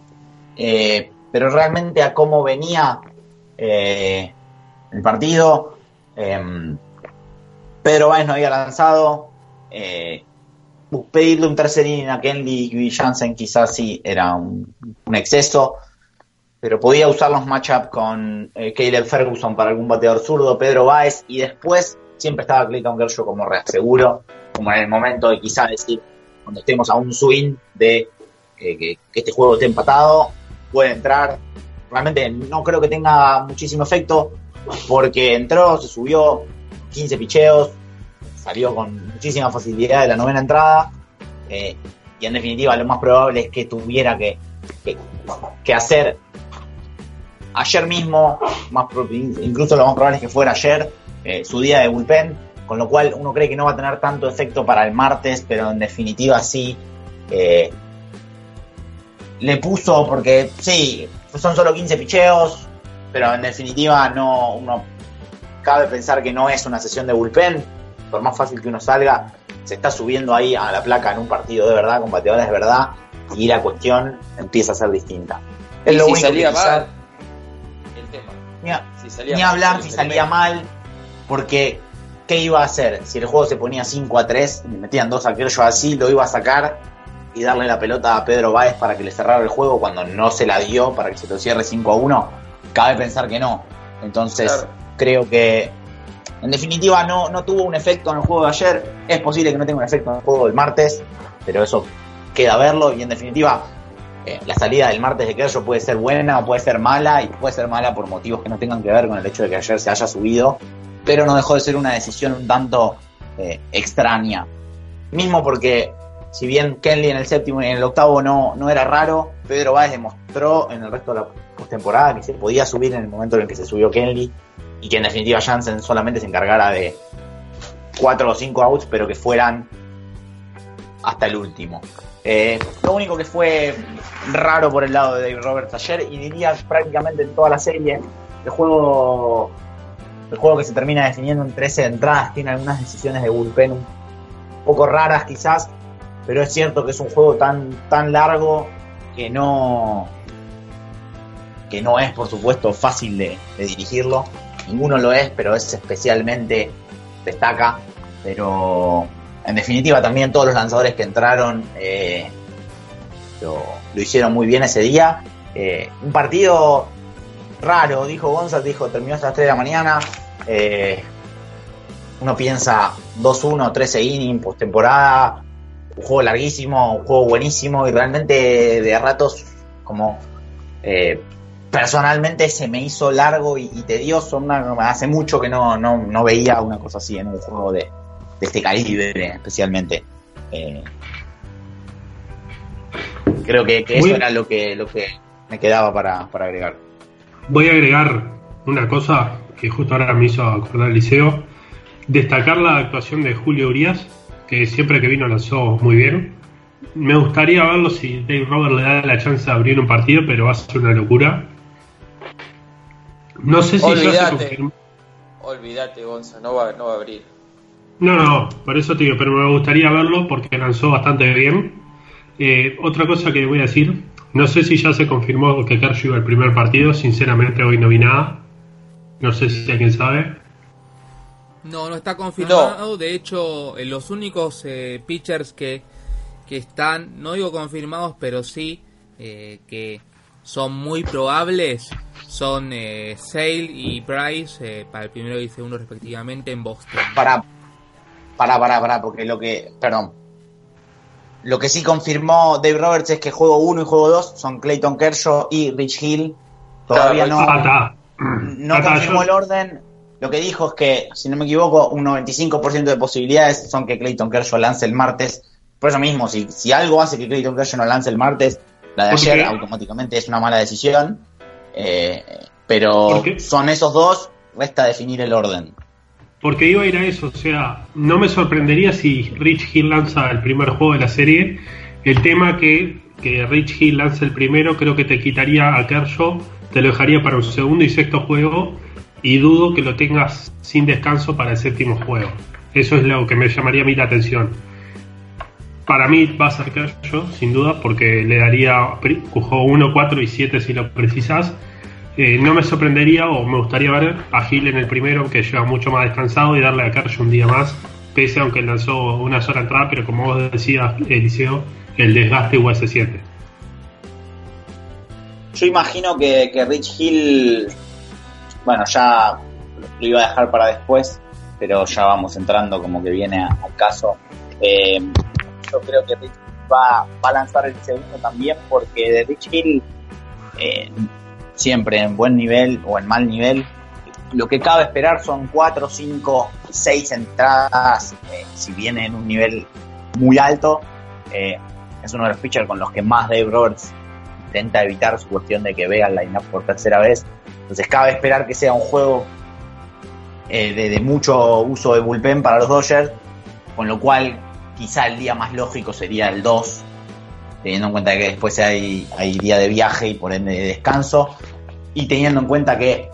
S3: eh, pero realmente a cómo venía el partido. Eh, Pedro Báez no había lanzado. Eh, pedirle un tercer inning a Kenley y Jansen quizás sí era un, exceso, pero podía usar los matchups con eh, Caleb Ferguson para algún bateador zurdo, Pedro Báez, y después siempre estaba Clayton Kershaw como reaseguro, como en el momento de quizás decir, cuando estemos a un swing de que, que, este juego esté empatado, puede entrar. Realmente no creo que tenga muchísimo efecto porque entró, se subió 15 picheos, salió con muchísima facilidad de la novena entrada, eh, y en definitiva lo más probable es que tuviera que, que, hacer ayer mismo, más, incluso lo más probable es que fuera ayer, eh, su día de bullpen, con lo cual uno cree que no va a tener tanto efecto para el martes, pero en definitiva sí. Eh, le puso, porque sí, son solo 15 picheos, pero en definitiva no uno cabe pensar que no es una sesión de bullpen, por más fácil que uno salga, se está subiendo ahí a la placa en un partido de verdad, con bateadores de verdad, y la cuestión empieza a ser distinta.
S2: Es lo si salía mal,
S3: el tema. Ni, hablar si salía mal, porque ¿qué iba a hacer? Si el juego se ponía 5 a 3, me metían dos a yo así, lo iba a sacar y darle la pelota a Pedro Báez para que le cerrara el juego cuando no se la dio para que se lo cierre 5 a 1 cabe pensar que no. Entonces, creo que en definitiva no, no tuvo un efecto en el juego de ayer. Es posible que no tenga un efecto en el juego del martes, pero eso queda verlo. Y en definitiva, eh, la salida del martes de Kershaw puede ser buena o puede ser mala, y puede ser mala por motivos que no tengan que ver con el hecho de que ayer se haya subido, pero no dejó de ser una decisión un tanto eh, extraña. Mismo porque, si bien Kenley en el séptimo y en el octavo no, no era raro, Pedro Báez demostró en el resto de la postemporada que se podía subir en el momento en el que se subió Kenley y que en definitiva Jansen solamente se encargara de cuatro o cinco outs, pero que fueran hasta el último. Eh, lo único que fue raro por el lado de David Roberts ayer, y diría prácticamente en toda la serie, el juego, el juego que se termina definiendo en 13 entradas tiene algunas decisiones de bullpen un poco raras quizás, pero es cierto que es un juego tan, tan largo que no, que no es, por supuesto, fácil de, dirigirlo. Ninguno lo es, pero es especialmente destaca. Pero en definitiva también todos los lanzadores que entraron eh, lo, hicieron muy bien ese día. Eh, un partido raro, dijo González, dijo, terminó hasta las 3 de la mañana. Eh, uno piensa 2-1, 13 innings, postemporada, un juego larguísimo, un juego buenísimo y realmente de ratos como personalmente se me hizo largo y, tedioso. hace mucho que no, no, veía una cosa así en un juego de, este calibre, especialmente. Eh, creo que, eso era lo que, lo que me quedaba para, agregar.
S4: Voy a agregar una cosa que justo ahora me hizo acordar el liceo. Destacar la actuación de Julio Urias, que siempre que vino lanzó muy bien. Me gustaría verlo si Dave Robert le da la chance de abrir un partido, pero va a ser una locura. No sé si
S2: olvídate, ya Olvídate, Gonza, no va, no va a abrir.
S4: No, no, por eso te digo, pero me gustaría verlo porque lanzó bastante bien. Eh, otra cosa que voy a decir, No sé si ya se confirmó que Kershaw iba al primer partido. Sinceramente, hoy no vi nada. No sé si alguien sabe.
S1: No, no está confirmado. De hecho, en los únicos eh, pitchers que, que están, no digo confirmados, pero sí eh, que son muy probables, son eh, Sale y Price eh, para el primero y segundo respectivamente en Boston.
S3: Para, para, para, para, porque lo que, perdón, lo que sí confirmó Dave Roberts es que juego 1 y juego 2 son Clayton Kershaw y Rich Hill. Todavía no, no confirmó el orden. Lo que dijo es que, si no me equivoco, un 95% de posibilidades son que Clayton Kershaw lance el martes. Por eso mismo, si, si algo hace que Clayton Kershaw no lance el martes, la de
S4: ¿Por
S3: ayer
S4: qué?
S3: automáticamente es una mala decisión. Eh, pero son esos dos, resta definir el orden.
S4: Porque iba a ir a eso, o sea, no me sorprendería si Rich Hill lanza el primer juego de la serie. El tema que, que Rich Hill lance el primero creo que te quitaría a Kershaw, te lo dejaría para un segundo y sexto juego y dudo que lo tengas sin descanso para el séptimo juego. Eso es lo que me llamaría a mí la atención. Para mí va a ser Kershaw, sin duda, porque le daría juego 1, 4 y 7 si lo precisas. Eh, no me sorprendería o me gustaría ver a Gil en el primero, que lleva mucho más descansado, y darle a Kershaw un día más, pese a aunque lanzó una sola entrada, pero como vos decías, Eliseo, el desgaste igual se siente.
S3: Yo imagino que, que Rich Hill, bueno, ya lo iba a dejar para después, pero ya vamos entrando como que viene al caso. Eh, yo creo que Rich va, va a lanzar el segundo también porque de Rich Hill, eh, siempre en buen nivel o en mal nivel, lo que cabe esperar son 4, 5, 6 entradas, eh, si viene en un nivel muy alto. eh, es uno de los pitchers con los que más Dave Roberts intenta evitar su cuestión de que vea el line-up por tercera vez. Entonces cabe esperar que sea un juego eh, de, de mucho uso de bullpen para los Dodgers, con lo cual quizá el día más lógico sería el 2, teniendo en cuenta que después hay, hay día de viaje y por ende de descanso, y teniendo en cuenta que,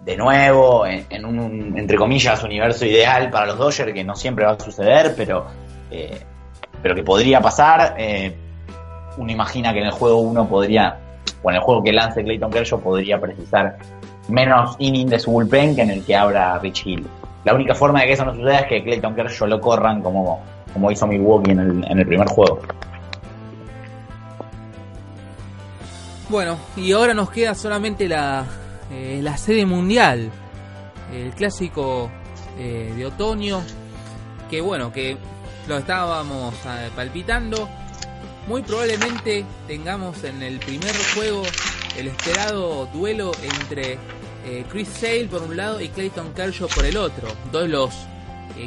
S3: de nuevo, en, un, entre comillas, universo ideal para los Dodgers, que no siempre va a suceder, pero, eh, pero que podría pasar, eh, uno imagina que en el juego 1 podría, o en el juego que lance Clayton Kershaw podría precisar menos inning de su bullpen que en el que abra Rich Hill. La única forma de que eso no suceda es que Clayton Kershaw lo corran como, como hizo Milwaukee en el primer juego.
S1: Bueno, y ahora nos queda solamente la, eh, la serie mundial, el clásico eh, de otoño, que bueno, que lo estábamos eh, palpitando. Muy probablemente tengamos en el primer juego el esperado duelo entre eh, Chris Sale por un lado y Clayton Kershaw por el otro. Dos de los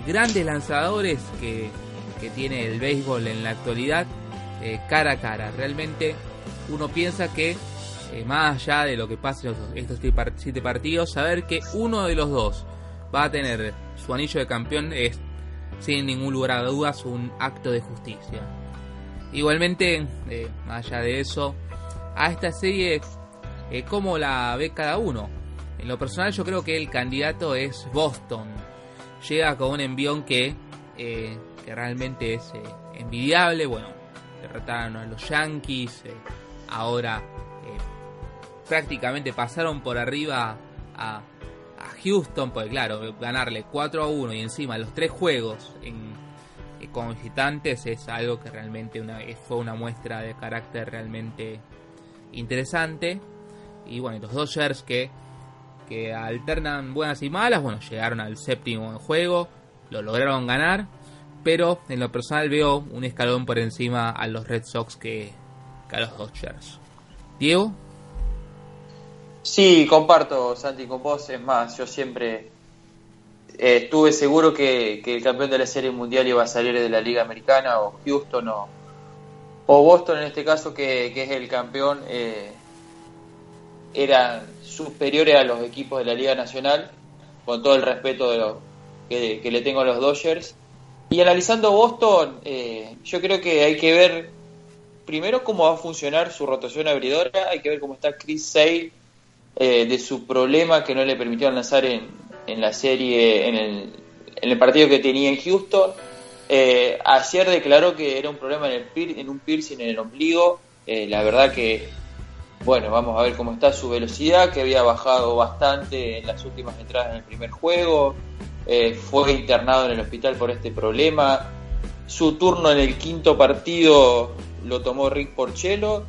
S1: grandes lanzadores que, que tiene el béisbol en la actualidad cara a cara. Realmente uno piensa que eh, más allá de lo que pase en estos siete par- siete partidos, saber que uno de los dos va a tener su anillo de campeón es sin ningún lugar a dudas un acto de justicia. Igualmente, eh, más allá de eso, a esta serie, eh, ¿cómo la ve cada uno? En lo personal yo creo que el candidato es Boston. Llega con un envión que, eh, que realmente es envidiable. Bueno, derrotaron a los Yankees. Ahora eh, prácticamente pasaron por arriba a, Houston. Porque claro, ganarle 4 a 1 y encima los tres juegos en, eh, con visitantes es algo que realmente fue una muestra de carácter realmente interesante. Y bueno, los Dodgers que, que alternan buenas y malas, bueno, llegaron al séptimo juego, lo lograron ganar, pero en lo personal veo un escalón por encima a los Red Sox que, a los Dodgers. Diego,
S2: Sí, comparto, Santi, con vos. Es más, yo siempre eh, estuve seguro que, el campeón de la Serie Mundial iba a salir de la Liga Americana, o Houston, o, Boston en este caso, que, que es el campeón, eh, eran superiores a los equipos de la Liga Nacional, con todo el respeto de lo, que, que le tengo a los Dodgers. Y analizando Boston, eh, yo creo que hay que ver primero cómo va a funcionar su rotación abridora, hay que ver cómo está Chris Sale eh, de su problema que no le permitieron lanzar en, en la serie, en el, en el partido que tenía en Houston. Eh, ayer declaró que era un problema en, el en un piercing en el ombligo, Eh, la verdad que, bueno, vamos a ver cómo está su velocidad, que había bajado bastante en las últimas entradas en el primer juego. Eh, fue internado en el hospital por este problema. Su turno en el quinto partido lo tomó Rick Porcello.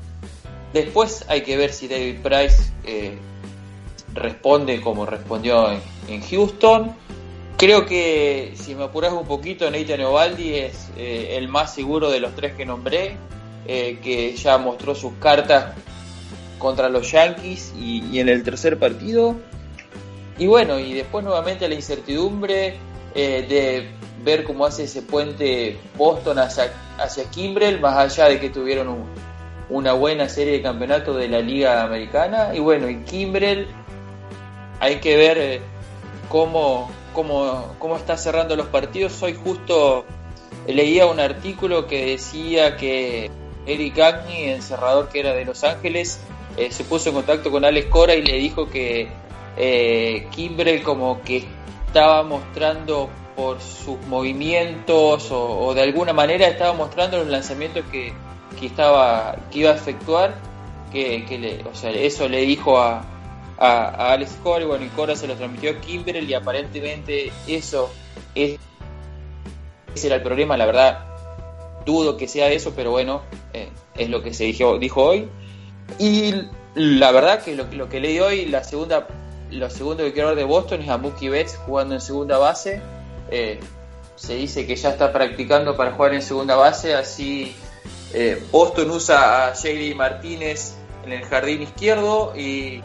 S2: Después hay que ver si David Price eh, responde como respondió en, Houston. Creo que si me apuras un poquito, Nathan Ovaldi es eh, el más seguro de los tres que nombré, eh, que ya mostró sus cartas contra los Yankees y, en el tercer partido. Y bueno, y después nuevamente la incertidumbre de ver cómo hace ese puente Boston hacia, hacia Kimbrel, más allá de que tuvieron un, una buena serie de campeonatos de la Liga Americana. Y bueno, en Kimbrel hay que ver eh, cómo, cómo, cómo está cerrando los partidos. Hoy justo leía un artículo que decía que Eric Agni, el cerrador que era de Los Ángeles, eh, se puso en contacto con Alex Cora y le dijo que eh, Kimbrel como que estaba mostrando por sus movimientos o, de alguna manera estaba mostrando los lanzamientos que, que estaba que iba a efectuar que, le, o sea, eso le dijo a, a, Alex Cora bueno y Cora se lo transmitió a Kimbrel y aparentemente eso es ese era el problema la verdad dudo que sea eso pero bueno eh, es lo que se dijo, dijo hoy. Y la verdad que lo, lo que leí hoy la segunda lo segundo que quiero ver de Boston es a Mookie Betts jugando en segunda base eh, se dice que ya está practicando para jugar en segunda base así eh, Boston usa a JD Martínez en el jardín izquierdo y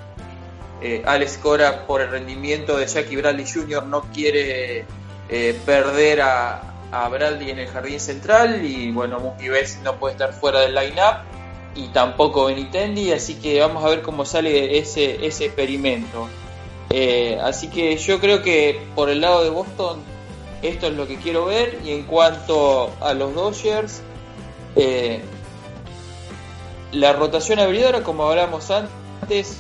S2: eh, Alex Cora por el rendimiento de Jackie Bradley Jr. no quiere eh, perder a, a, Bradley en el jardín central y bueno, Mookie Betts no puede estar fuera del line-up y tampoco Benitendi, así que vamos a ver cómo sale ese, ese experimento. así que yo creo que por el lado de Boston esto es lo que quiero ver y en cuanto a los Dodgers eh, la rotación abridora, como hablamos antes,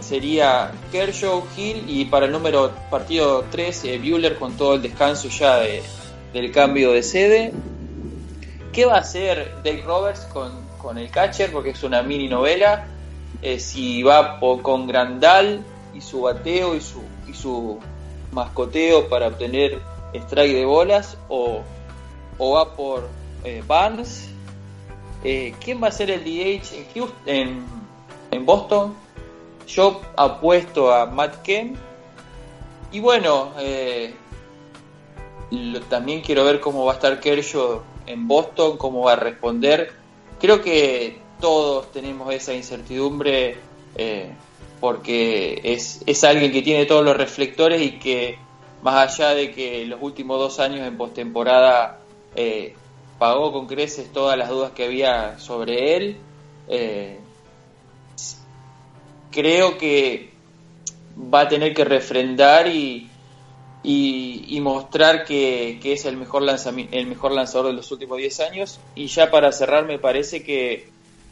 S2: sería Kershaw, Hill y para el número partido 3, eh, con todo el descanso ya del cambio de sede. ¿Qué va a hacer Dave Roberts con, el catcher? Porque es una mini novela. Eh, si va con Grandal y su bateo y su, y su mascoteo para obtener strike de bolas o, o va por Barnes eh, ¿Quién va a ser el DH en, Houston, en, Boston? Yo apuesto a Matt Kemp. Y bueno, eh, también quiero ver cómo va a estar Kershaw en Boston, cómo va a responder. Creo que todos tenemos esa incertidumbre eh, porque es, es alguien que tiene todos los reflectores y que más allá de que los últimos dos años en postemporada eh, pagó con creces todas las dudas que había sobre él. Eh, creo que va a tener que refrendar y, y, mostrar que, es el mejor, el mejor lanzador de los últimos 10 años. Y ya para cerrar, me parece que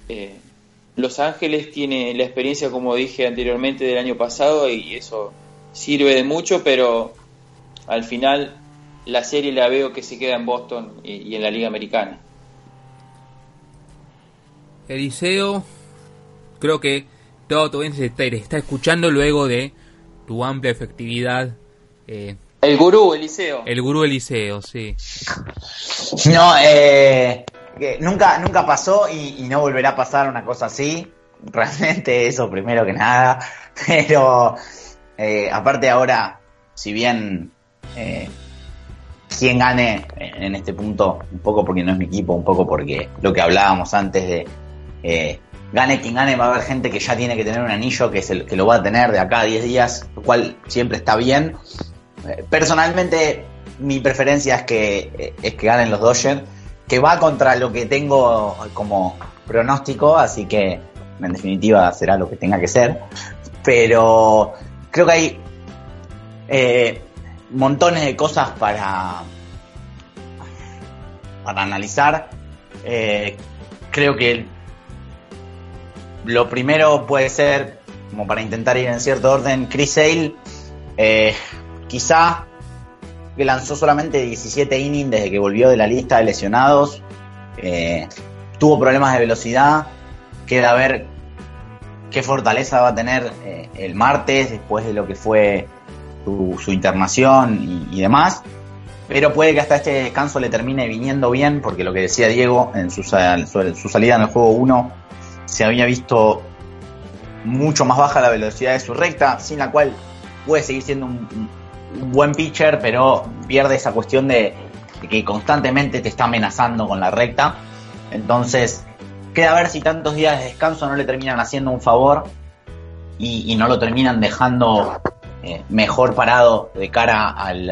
S2: eh, Los Ángeles tiene la experiencia, como dije anteriormente, del año pasado y eso sirve de mucho, pero al final la serie la veo que se queda en Boston y, en la Liga Americana.
S1: Eliseo, creo que todo tu se está escuchando luego de tu amplia efectividad.
S2: Eh, el gurú Eliseo.
S1: El gurú Eliseo, sí.
S3: No, eh, nunca, nunca pasó y, no volverá a pasar una cosa así. Realmente eso primero que nada. Pero eh, aparte ahora, si bien eh, quien gane en este punto, un poco porque no es mi equipo, un poco porque lo que hablábamos antes de eh, gane quien gane, va a haber gente que ya tiene que tener un anillo que, es el, que lo va a tener de acá a 10 días, lo cual siempre está bien. Eh, personalmente, mi preferencia es que, es que ganen los Dodgers, que va contra lo que tengo como pronóstico, así que en definitiva será lo que tenga que ser. Pero creo que hay eh, montones de cosas para, para analizar. Eh, creo que lo primero puede ser, como para intentar ir en cierto orden, Chris Sale, eh, quizá que lanzó solamente 17 innings desde que volvió de la lista de lesionados, eh, tuvo problemas de velocidad, queda ver qué fortaleza va a tener el martes después de lo que fue su, internación y, demás. Pero puede que hasta este descanso le termine viniendo bien, porque lo que decía Diego en su, su salida en el juego 1 se había visto mucho más baja la velocidad de su recta, sin la cual puede seguir siendo un, buen pitcher, pero pierde esa cuestión de, que constantemente te está amenazando con la recta. Entonces, queda a ver si tantos días de descanso no le terminan haciendo un favor y, no lo terminan dejando eh, mejor parado de cara al,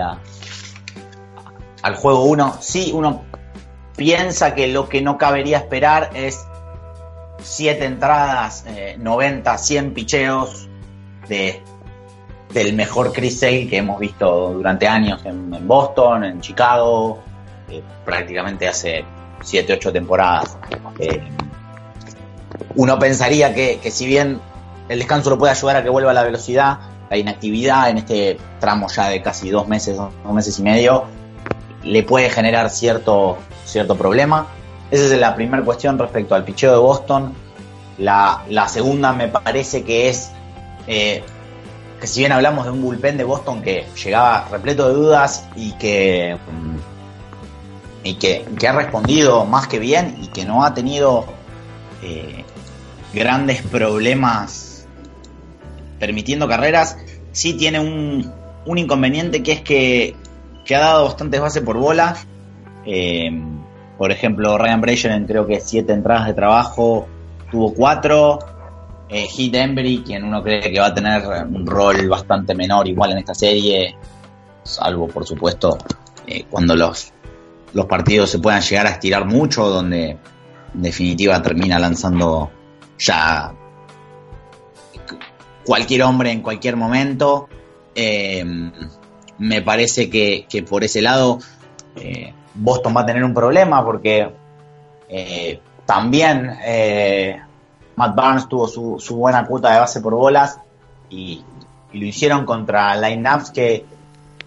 S3: al juego 1. Sí, uno piensa que lo que no cabería esperar es 7 entradas, 90, eh, 100 picheos de, del mejor Chris Sale que hemos visto durante años en, Boston, en Chicago, eh, prácticamente hace 7, 8 temporadas. Eh, uno pensaría que, si bien el descanso lo puede ayudar a que vuelva a la velocidad, la inactividad en este tramo ya de casi dos meses, dos meses y medio, le puede generar cierto, cierto problema. Esa es la primera cuestión respecto al picheo de Boston. La, segunda me parece que es eh, que si bien hablamos de un bullpen de Boston que llegaba repleto de dudas y que, mm, y que, ha respondido más que bien y que no ha tenido eh, grandes problemas permitiendo carreras, sí tiene un, un inconveniente que es que, que ha dado bastantes bases por bola. Eh, por ejemplo, Ryan Braden creo que siete entradas de trabajo, tuvo cuatro. Eh, Heath Embry, quien uno cree que va a tener un rol bastante menor igual en esta serie, salvo por supuesto eh, cuando los, los partidos se puedan llegar a estirar mucho, donde en definitiva termina lanzando ya cualquier hombre en cualquier momento. Eh, me parece que, que, por ese lado Boston va a tener un problema porque eh, también eh, Matt Barnes tuvo su, su, buena cuota de base por bolas y, lo hicieron contra lineups que,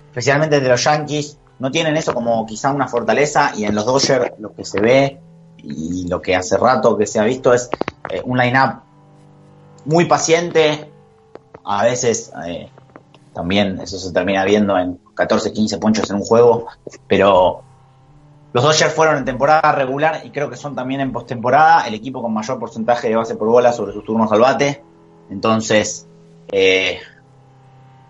S3: especialmente de los Yankees, no tienen eso como quizá una fortaleza y en los Dodgers lo que se ve y lo que hace rato que se ha visto es un lineup muy paciente, a veces también eso se termina viendo en 14, 15 ponchos en un juego, pero los Dodgers fueron en temporada regular y creo que son también en postemporada el equipo con mayor porcentaje de base por bola sobre sus turnos al bate. Entonces, eh,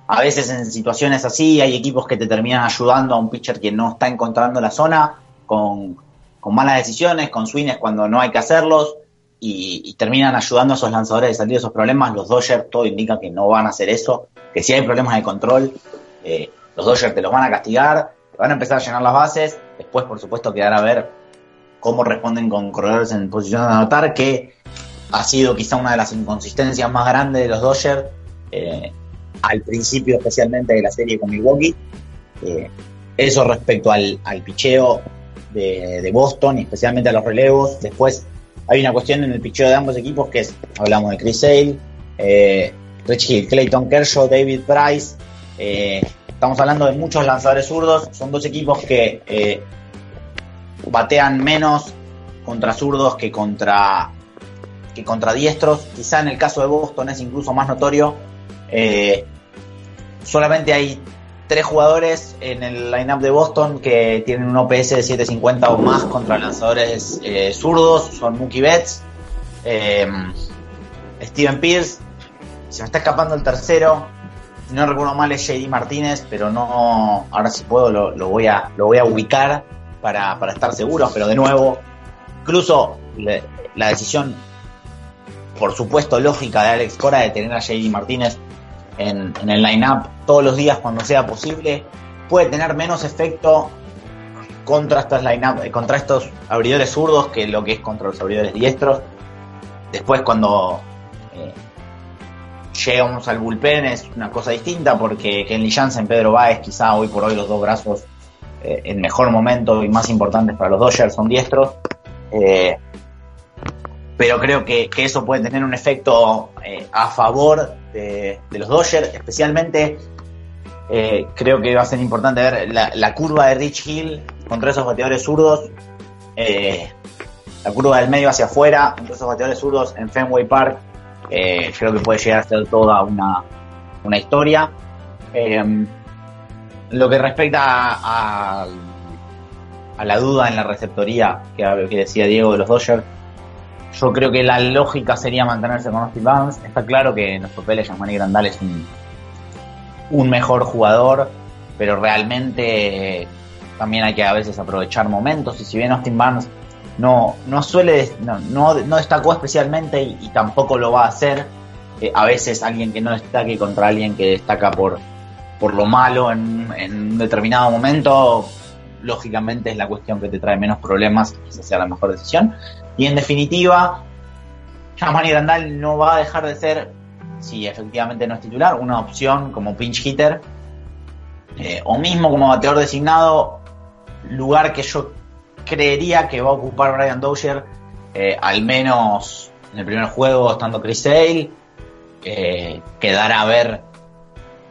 S3: a veces en situaciones así hay equipos que te terminan ayudando a un pitcher que no está encontrando la zona con, malas decisiones, con swings cuando no hay que hacerlos y, terminan ayudando a esos lanzadores a salir de esos problemas. Los Dodgers todo indica que no van a hacer eso, que si hay problemas de control, eh, los Dodgers te los van a castigar van a empezar a llenar las bases. Después, por supuesto, quedará a ver cómo responden con corredores en posición de anotar, que ha sido quizá una de las inconsistencias más grandes de los Dodgers, eh, al principio especialmente de la serie con Milwaukee. Eh, eso respecto al, al picheo de, Boston y especialmente a los relevos. Después hay una cuestión en el picheo de ambos equipos que es, hablamos de Chris Sale, eh, Rich Hill, Clayton Kershaw, David Price, eh, Estamos hablando de muchos lanzadores zurdos. Son dos equipos que eh, batean menos contra zurdos que contra, que contra diestros. Quizá en el caso de Boston es incluso más notorio. Solamente hay tres jugadores en el lineup de Boston que tienen un OPS de 750 o más contra lanzadores eh, zurdos. Son Mookie Betts, Steven Pierce. Se me está escapando el tercero si no recuerdo mal es JD Martínez, pero no, ahora si puedo lo, voy, a, lo voy a ubicar para, estar seguro, pero de nuevo, incluso la decisión, por supuesto, lógica de Alex Cora de tener a JD Martínez en, el line-up todos los días cuando sea posible, puede tener menos efecto contra estos line contra estos abridores zurdos que lo que es contra los abridores diestros. Después cuando eh, llegamos al bullpen es una cosa distinta porque Kenley Jansen, Pedro Baez, quizá hoy por hoy los dos brazos eh, en mejor momento y más importantes para los Dodgers son diestros. Eh, pero creo que, eso puede tener un efecto eh, a favor de, los Dodgers, especialmente creo que va a ser importante ver la, curva de Rich Hill contra esos bateadores zurdos. la curva del medio hacia afuera, esos bateadores zurdos en Fenway Park, eh, creo que puede llegar a ser toda una, una historia. Eh, lo que respecta a, a, la duda en la receptoría que, que decía Diego de los Dodgers, yo creo que la lógica sería mantenerse con Austin Barnes. Está claro que en los papeles Yasmani Grandal es un, un mejor jugador, pero realmente también hay que a veces aprovechar momentos. Y si bien Austin Barnes no, no suele, no, no, destacó especialmente y, tampoco lo va a hacer, eh, a veces alguien que no destaque contra alguien que destaca por, por lo malo en, en un determinado momento, lógicamente es la cuestión que te trae menos problemas y esa sea la mejor decisión. Y en definitiva, Yamani Grandal no va a dejar de ser, si efectivamente no es titular, una opción como pinch hitter eh, o mismo como bateador designado, lugar que yo creería que va a ocupar Brian Dozier, eh, al menos en el primer juego estando Chris Sale. Eh, quedará a ver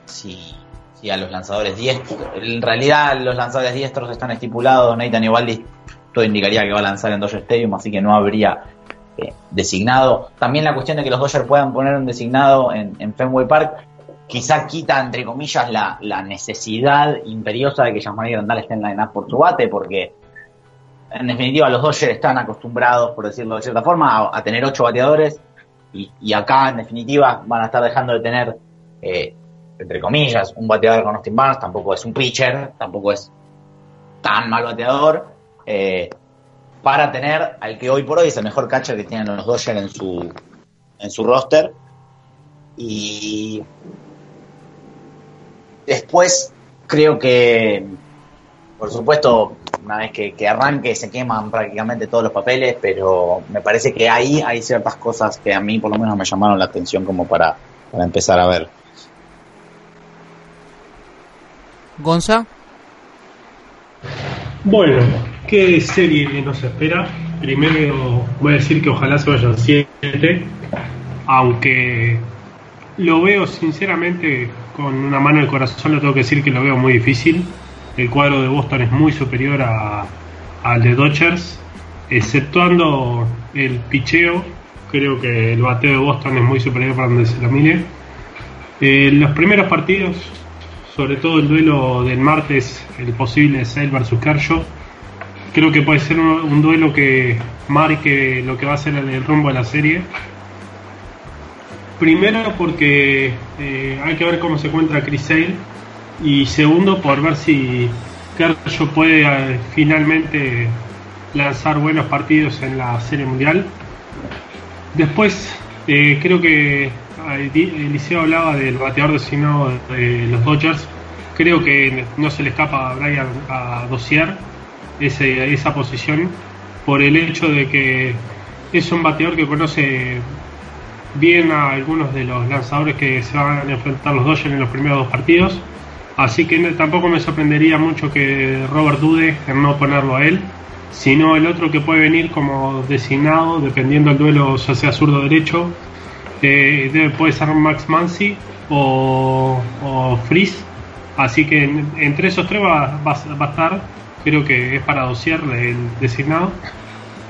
S3: si, si, a los lanzadores diestros, en realidad los lanzadores diestros están estipulados, Nathan Ivaldi todo indicaría que va a lanzar en Dodger Stadium, así que no habría eh, designado. También la cuestión de que los Dodgers puedan poner un designado en, Fenway Park, quizá quita, entre comillas, la, necesidad imperiosa de que Jean-Marie Grandal esté en la por su bate, porque en definitiva los Dodgers están acostumbrados, por decirlo de cierta forma, a, tener ocho bateadores y, acá en definitiva van a estar dejando de tener, eh, entre comillas, un bateador con Austin Barnes, tampoco es un pitcher, tampoco es tan mal bateador, eh, para tener al que hoy por hoy es el mejor catcher que tienen los Dodgers en su, en su roster. Y después creo que, por supuesto, una vez que, arranque se queman prácticamente todos los papeles, pero me parece que ahí hay ciertas cosas que a mí por lo menos me llamaron la atención como para, para empezar a ver.
S1: Gonza.
S4: Bueno, ¿qué serie nos espera? Primero voy a decir que ojalá se vayan 7, aunque lo veo sinceramente con una mano en el corazón, lo tengo que decir que lo veo muy difícil. El cuadro de Boston es muy superior a, al de Dodgers, exceptuando el picheo. Creo que el bateo de Boston es muy superior para donde se lo mire. Eh, los primeros partidos sobre todo el duelo del martes, el posible Sale versus Kershaw. Creo que puede ser un, duelo que marque lo que va a ser el, rumbo de la serie. Primero porque eh, hay que ver cómo se encuentra Chris Sale y segundo por ver si Kershaw puede eh, finalmente lanzar buenos partidos en la serie mundial. Después eh, creo que Eliseo hablaba del bateador designado de los Dodgers. Creo que no se le escapa a Brian a dosear esa posición por el hecho de que es un bateador que conoce bien a algunos de los lanzadores que se van a enfrentar los Dodgers en los primeros dos partidos. Así que tampoco me sorprendería mucho que Robert dude en no ponerlo a él, sino el otro que puede venir como designado, dependiendo del duelo, ya sea zurdo o derecho, eh, puede ser Max Mansi o, o Freeze. Así que entre esos tres va, va, a estar, creo que es para dosear el designado.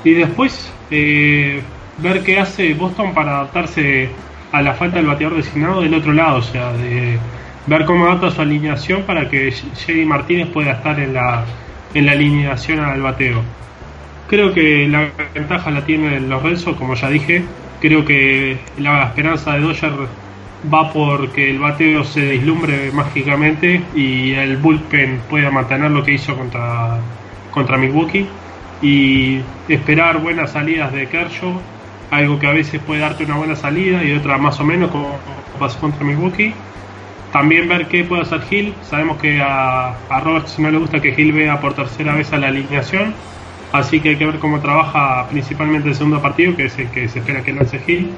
S4: Y después eh, ver qué hace Boston para adaptarse a la falta del bateador designado del otro lado, o sea, de ver cómo adapta su alineación para que Jay Martínez pueda estar en la, en la alineación al bateo. Creo que la ventaja la tienen los Renzo, como ya dije, Creo que la esperanza de Dodger va porque el bateo se deslumbre mágicamente y el bullpen pueda mantener lo que hizo contra, contra Milwaukee y esperar buenas salidas de Kershaw, algo que a veces puede darte una buena salida y otra más o menos como pasó contra Milwaukee. También ver qué puede hacer Hill. Sabemos que a, a Roberts no le gusta que Hill vea por tercera vez a la alineación Así que hay que ver cómo trabaja principalmente el segundo partido, que es el que se espera que lance Hill.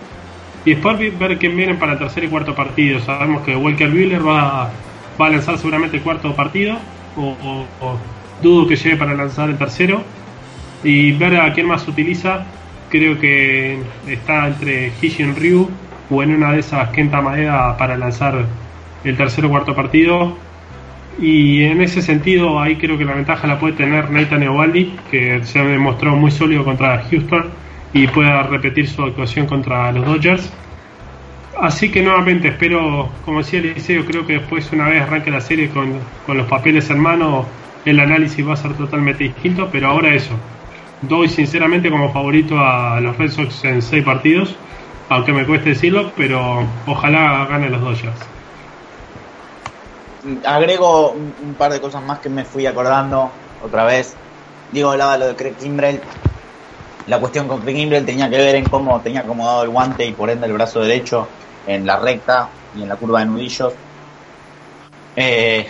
S4: Y después ver quién viene para el tercer y cuarto partido. Sabemos que Walker Wheeler va, a lanzar seguramente el cuarto partido, o, dudo que llegue para lanzar el tercero. Y ver a quién más utiliza. Creo que está entre Hishin Ryu o en una de esas Kenta Maeda para lanzar el tercer o cuarto partido. Y en ese sentido, ahí creo que la ventaja la puede tener Nathan Eovaldi, que se ha demostrado muy sólido contra Houston y pueda repetir su actuación contra los Dodgers. Así que nuevamente espero, como decía Eliseo, creo que después una vez arranque la serie con, con los papeles en mano, el análisis va a ser totalmente distinto, pero ahora eso. Doy sinceramente como favorito a los Red Sox en seis partidos, aunque me cueste decirlo, pero ojalá ganen los Dodgers.
S3: Agrego un, par de cosas más que me fui acordando otra vez. Digo, hablaba lo de Craig Kimbrell. La cuestión con Craig Kimbrell tenía que ver en cómo tenía acomodado el guante y por ende el brazo derecho en la recta y en la curva de nudillos. Eh,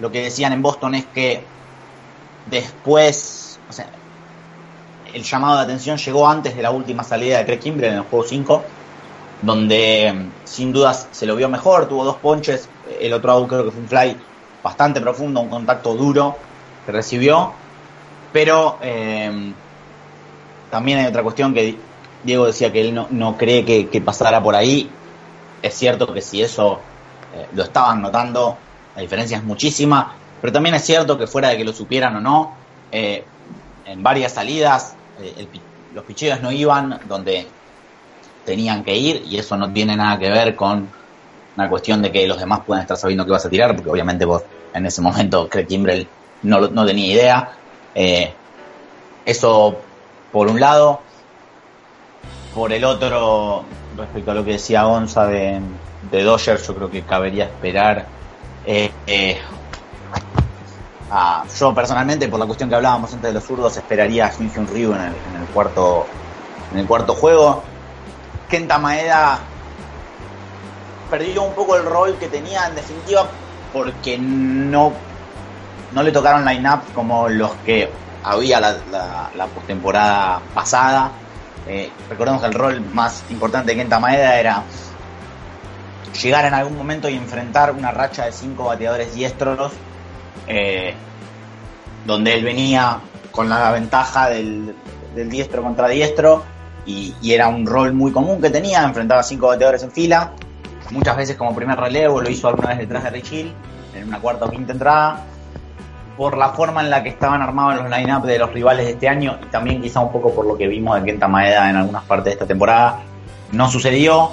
S3: lo que decían en Boston es que después, o sea, el llamado de atención llegó antes de la última salida de Craig Kimbrell en el juego 5, donde sin dudas se lo vio mejor, tuvo dos ponches, el otro out creo que fue un fly bastante profundo, un contacto duro que recibió, pero eh, también hay otra cuestión que Diego decía que él no, no cree que, pasara por ahí, es cierto que si eso eh, lo estaban notando, la diferencia es muchísima, pero también es cierto que fuera de que lo supieran o no, eh, en varias salidas eh, los picheos no iban donde tenían que ir y eso no tiene nada que ver con una cuestión de que los demás puedan estar sabiendo que vas a tirar, porque obviamente vos en ese momento Craig Kimbrell no, no tenía idea. Eh, eso por un lado. Por el otro, respecto a lo que decía Gonza de, de Dodgers, yo creo que cabería esperar. Eh, eh, yo personalmente, por la cuestión que hablábamos antes de los zurdos, esperaría a Hyun Ryu en el, en el cuarto en el cuarto juego. Kenta Maeda perdió un poco el rol que tenía en definitiva porque no, no le tocaron line-up como los que había la, la, postemporada pasada. Eh, recordemos que el rol más importante de Kenta Maeda era llegar en algún momento y enfrentar una racha de cinco bateadores diestros, eh, donde él venía con la ventaja del diestro contra diestro y, era un rol muy común que tenía, enfrentaba cinco bateadores en fila, muchas veces como primer relevo, lo hizo alguna vez detrás de Rich Hill, en una cuarta o quinta entrada, por la forma en la que estaban armados los line-up de los rivales de este año y también quizá un poco por lo que vimos de Kenta Maeda en algunas partes de esta temporada, no sucedió.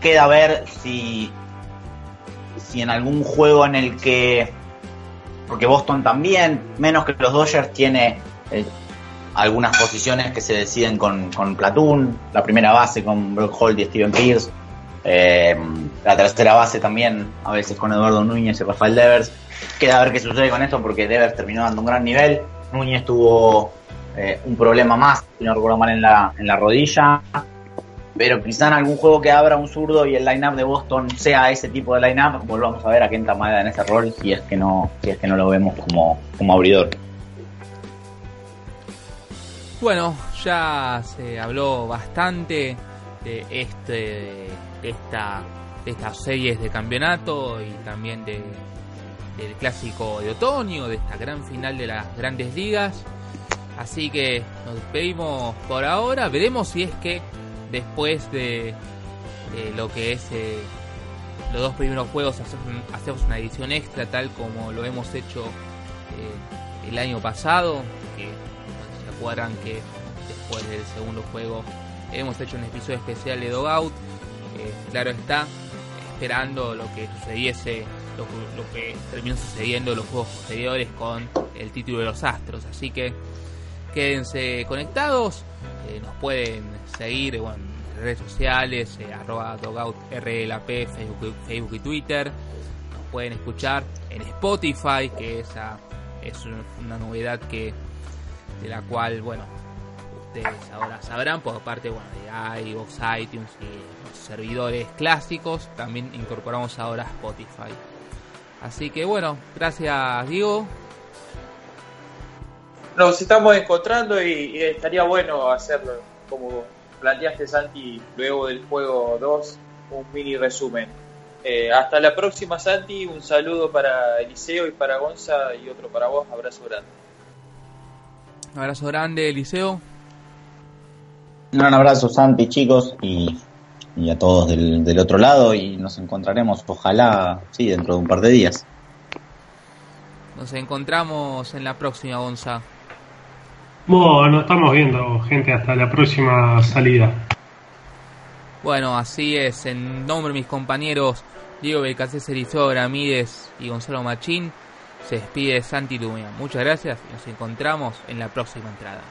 S3: Queda ver si, si en algún juego en el que, porque Boston también, menos que los Dodgers, tiene eh, algunas posiciones que se deciden con, con Platoon, la primera base con Brock Holt y Steven Pierce, eh, la tercera base también, a veces con Eduardo Núñez y Rafael Devers. Queda ver qué sucede con esto porque Devers terminó dando un gran nivel. Núñez tuvo eh, un problema más, si no recuerdo mal, en la, en la rodilla. Pero quizá en algún juego que abra un zurdo y el line-up de Boston sea ese tipo de line-up, volvamos a ver a Kenta Maeda en ese rol si es que no, si es que no lo vemos como, como abridor.
S1: Bueno, ya se habló bastante de este de esta de estas series de campeonato y también de, del clásico de otoño, de esta gran final de las grandes ligas. Así que nos despedimos por ahora. Veremos si es que después de, de lo que es eh, los dos primeros juegos hacemos una edición extra tal como lo hemos hecho eh, el año pasado. Acuerdan que después del segundo juego hemos hecho un episodio especial de Dogout. Eh, claro está, esperando lo que sucediese, lo, lo, que terminó sucediendo en los juegos posteriores con el título de los Astros. Así que quédense conectados, eh, nos pueden seguir bueno, en redes sociales, eh, arroba dogoutrlap, Facebook, Facebook y Twitter. Nos pueden escuchar en Spotify, que esa es una novedad que de la cual, bueno, ustedes ahora sabrán, por parte bueno, de iVoox, iTunes y los servidores clásicos, también incorporamos ahora Spotify. Así que bueno, gracias Diego.
S2: Nos estamos encontrando y, y estaría bueno hacerlo, como planteaste Santi, luego del juego 2, un mini resumen. Eh, hasta la próxima Santi, un saludo para Eliseo y para Gonza y otro para vos, abrazo grande.
S1: Un abrazo grande Eliseo.
S3: Un gran abrazo, Santi, chicos, y, y a todos del, del, otro lado. Y nos encontraremos, ojalá, sí, dentro de un par de días.
S1: Nos encontramos en la próxima, Gonza.
S4: Bueno, estamos viendo, gente, hasta la próxima salida.
S1: Bueno, así es. En nombre de mis compañeros Diego Becasés, Eliseo Ramírez y Gonzalo Machín, se despide Santi Dumea. Muchas gracias y nos encontramos en la próxima entrada.